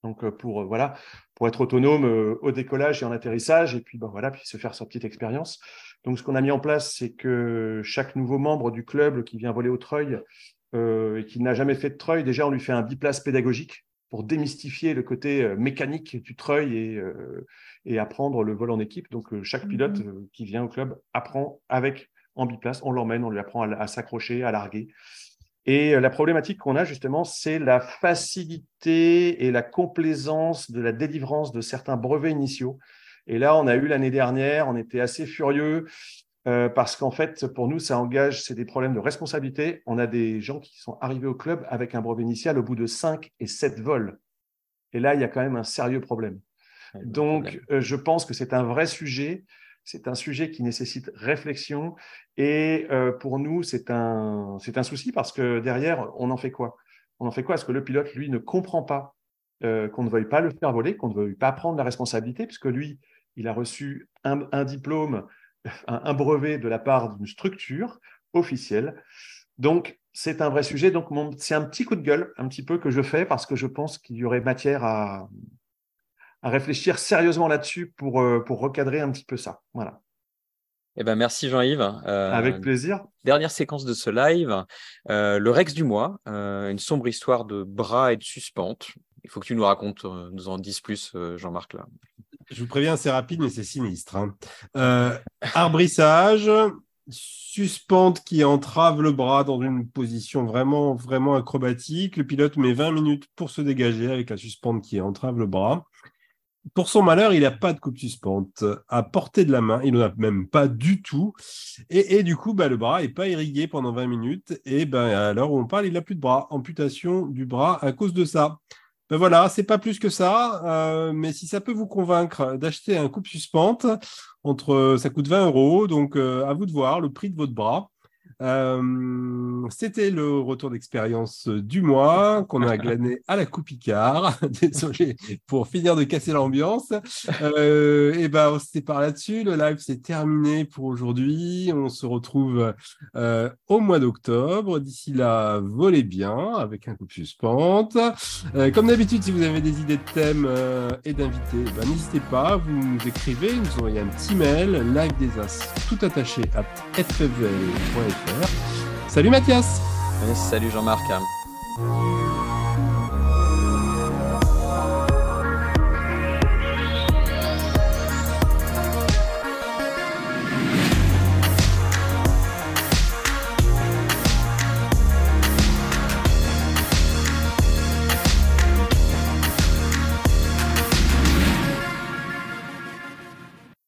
Donc pour voilà, pour être autonome au décollage et en atterrissage, et puis ben, voilà, puis se faire sa petite expérience. Donc, ce qu'on a mis en place, c'est que chaque nouveau membre du club qui vient voler au treuil euh, et qui n'a jamais fait de treuil, déjà, on lui fait un biplace pédagogique pour démystifier le côté euh, mécanique du treuil et, euh, et apprendre le vol en équipe. Donc, chaque pilote mhm. qui vient au club apprend avec en biplace, on l'emmène, on lui apprend à, s'accrocher, à larguer. Et la problématique qu'on a justement, c'est la facilité et la complaisance de la délivrance de certains brevets initiaux et là, on a eu l'année dernière, on était assez furieux euh, parce qu'en fait, pour nous, ça engage, c'est des problèmes de responsabilité. On a des gens qui sont arrivés au club avec un brevet initial au bout de 5 et 7 vols. Et là, il y a quand même un sérieux problème. Donc, euh, je pense que c'est un vrai sujet. C'est un sujet qui nécessite réflexion. Et euh, pour nous, c'est un, c'est un souci parce que derrière, on en fait quoi? On en fait quoi? Est-ce que le pilote, lui, ne comprend pas qu'on ne veuille pas le faire voler, qu'on ne veuille pas prendre la responsabilité, puisque lui, il a reçu un, diplôme, un, brevet de la part d'une structure officielle. Donc, c'est un vrai sujet. Donc, c'est un petit coup de gueule, un petit peu que je fais parce que je pense qu'il y aurait matière à, réfléchir sérieusement là-dessus pour, euh, pour recadrer un petit peu ça. Voilà. Eh ben, merci Jean-Yves. Euh, Avec plaisir. Dernière séquence de ce live, euh, le Rex du mois, une sombre histoire de bras et de suspente. Il faut que tu nous racontes, nous en dises plus, Jean-Marc. Là. Je vous préviens, c'est rapide, mais c'est sinistre. Hein. Euh, arbrissage, suspente qui entrave le bras dans une position vraiment, vraiment acrobatique. Le pilote met 20 minutes pour se dégager avec la suspente qui entrave le bras. Pour son malheur, il n'a pas de coupe suspente à portée de la main. Il n'en a même pas du tout. Et, du coup, bah, le bras n'est pas irrigué pendant 20 minutes. Et ben, à l'heure où on parle, il n'a plus de bras. Amputation du bras à cause de ça Ben voilà, c'est pas plus que ça, euh, mais si ça peut vous convaincre d'acheter un coupe suspente, entre, ça coûte 20 euros, donc euh, à vous de voir le prix de votre bras. Euh, C'était le retour d'expérience du mois qu'on a glané à la coupe Picard. Désolé pour finir de casser l'ambiance. Euh, et ben on se sépare là-dessus. Le live c'est terminé pour aujourd'hui. On se retrouve euh, au mois d'octobre. D'ici là, volez bien avec un coupe suspente. Euh, comme d'habitude, si vous avez des idées de thèmes euh, et d'invités, ben, n'hésitez pas. Vous nous écrivez, nous envoyez un petit mail live des as tout attaché à fvl.fr. Salut Mathias Salut Jean-Marc.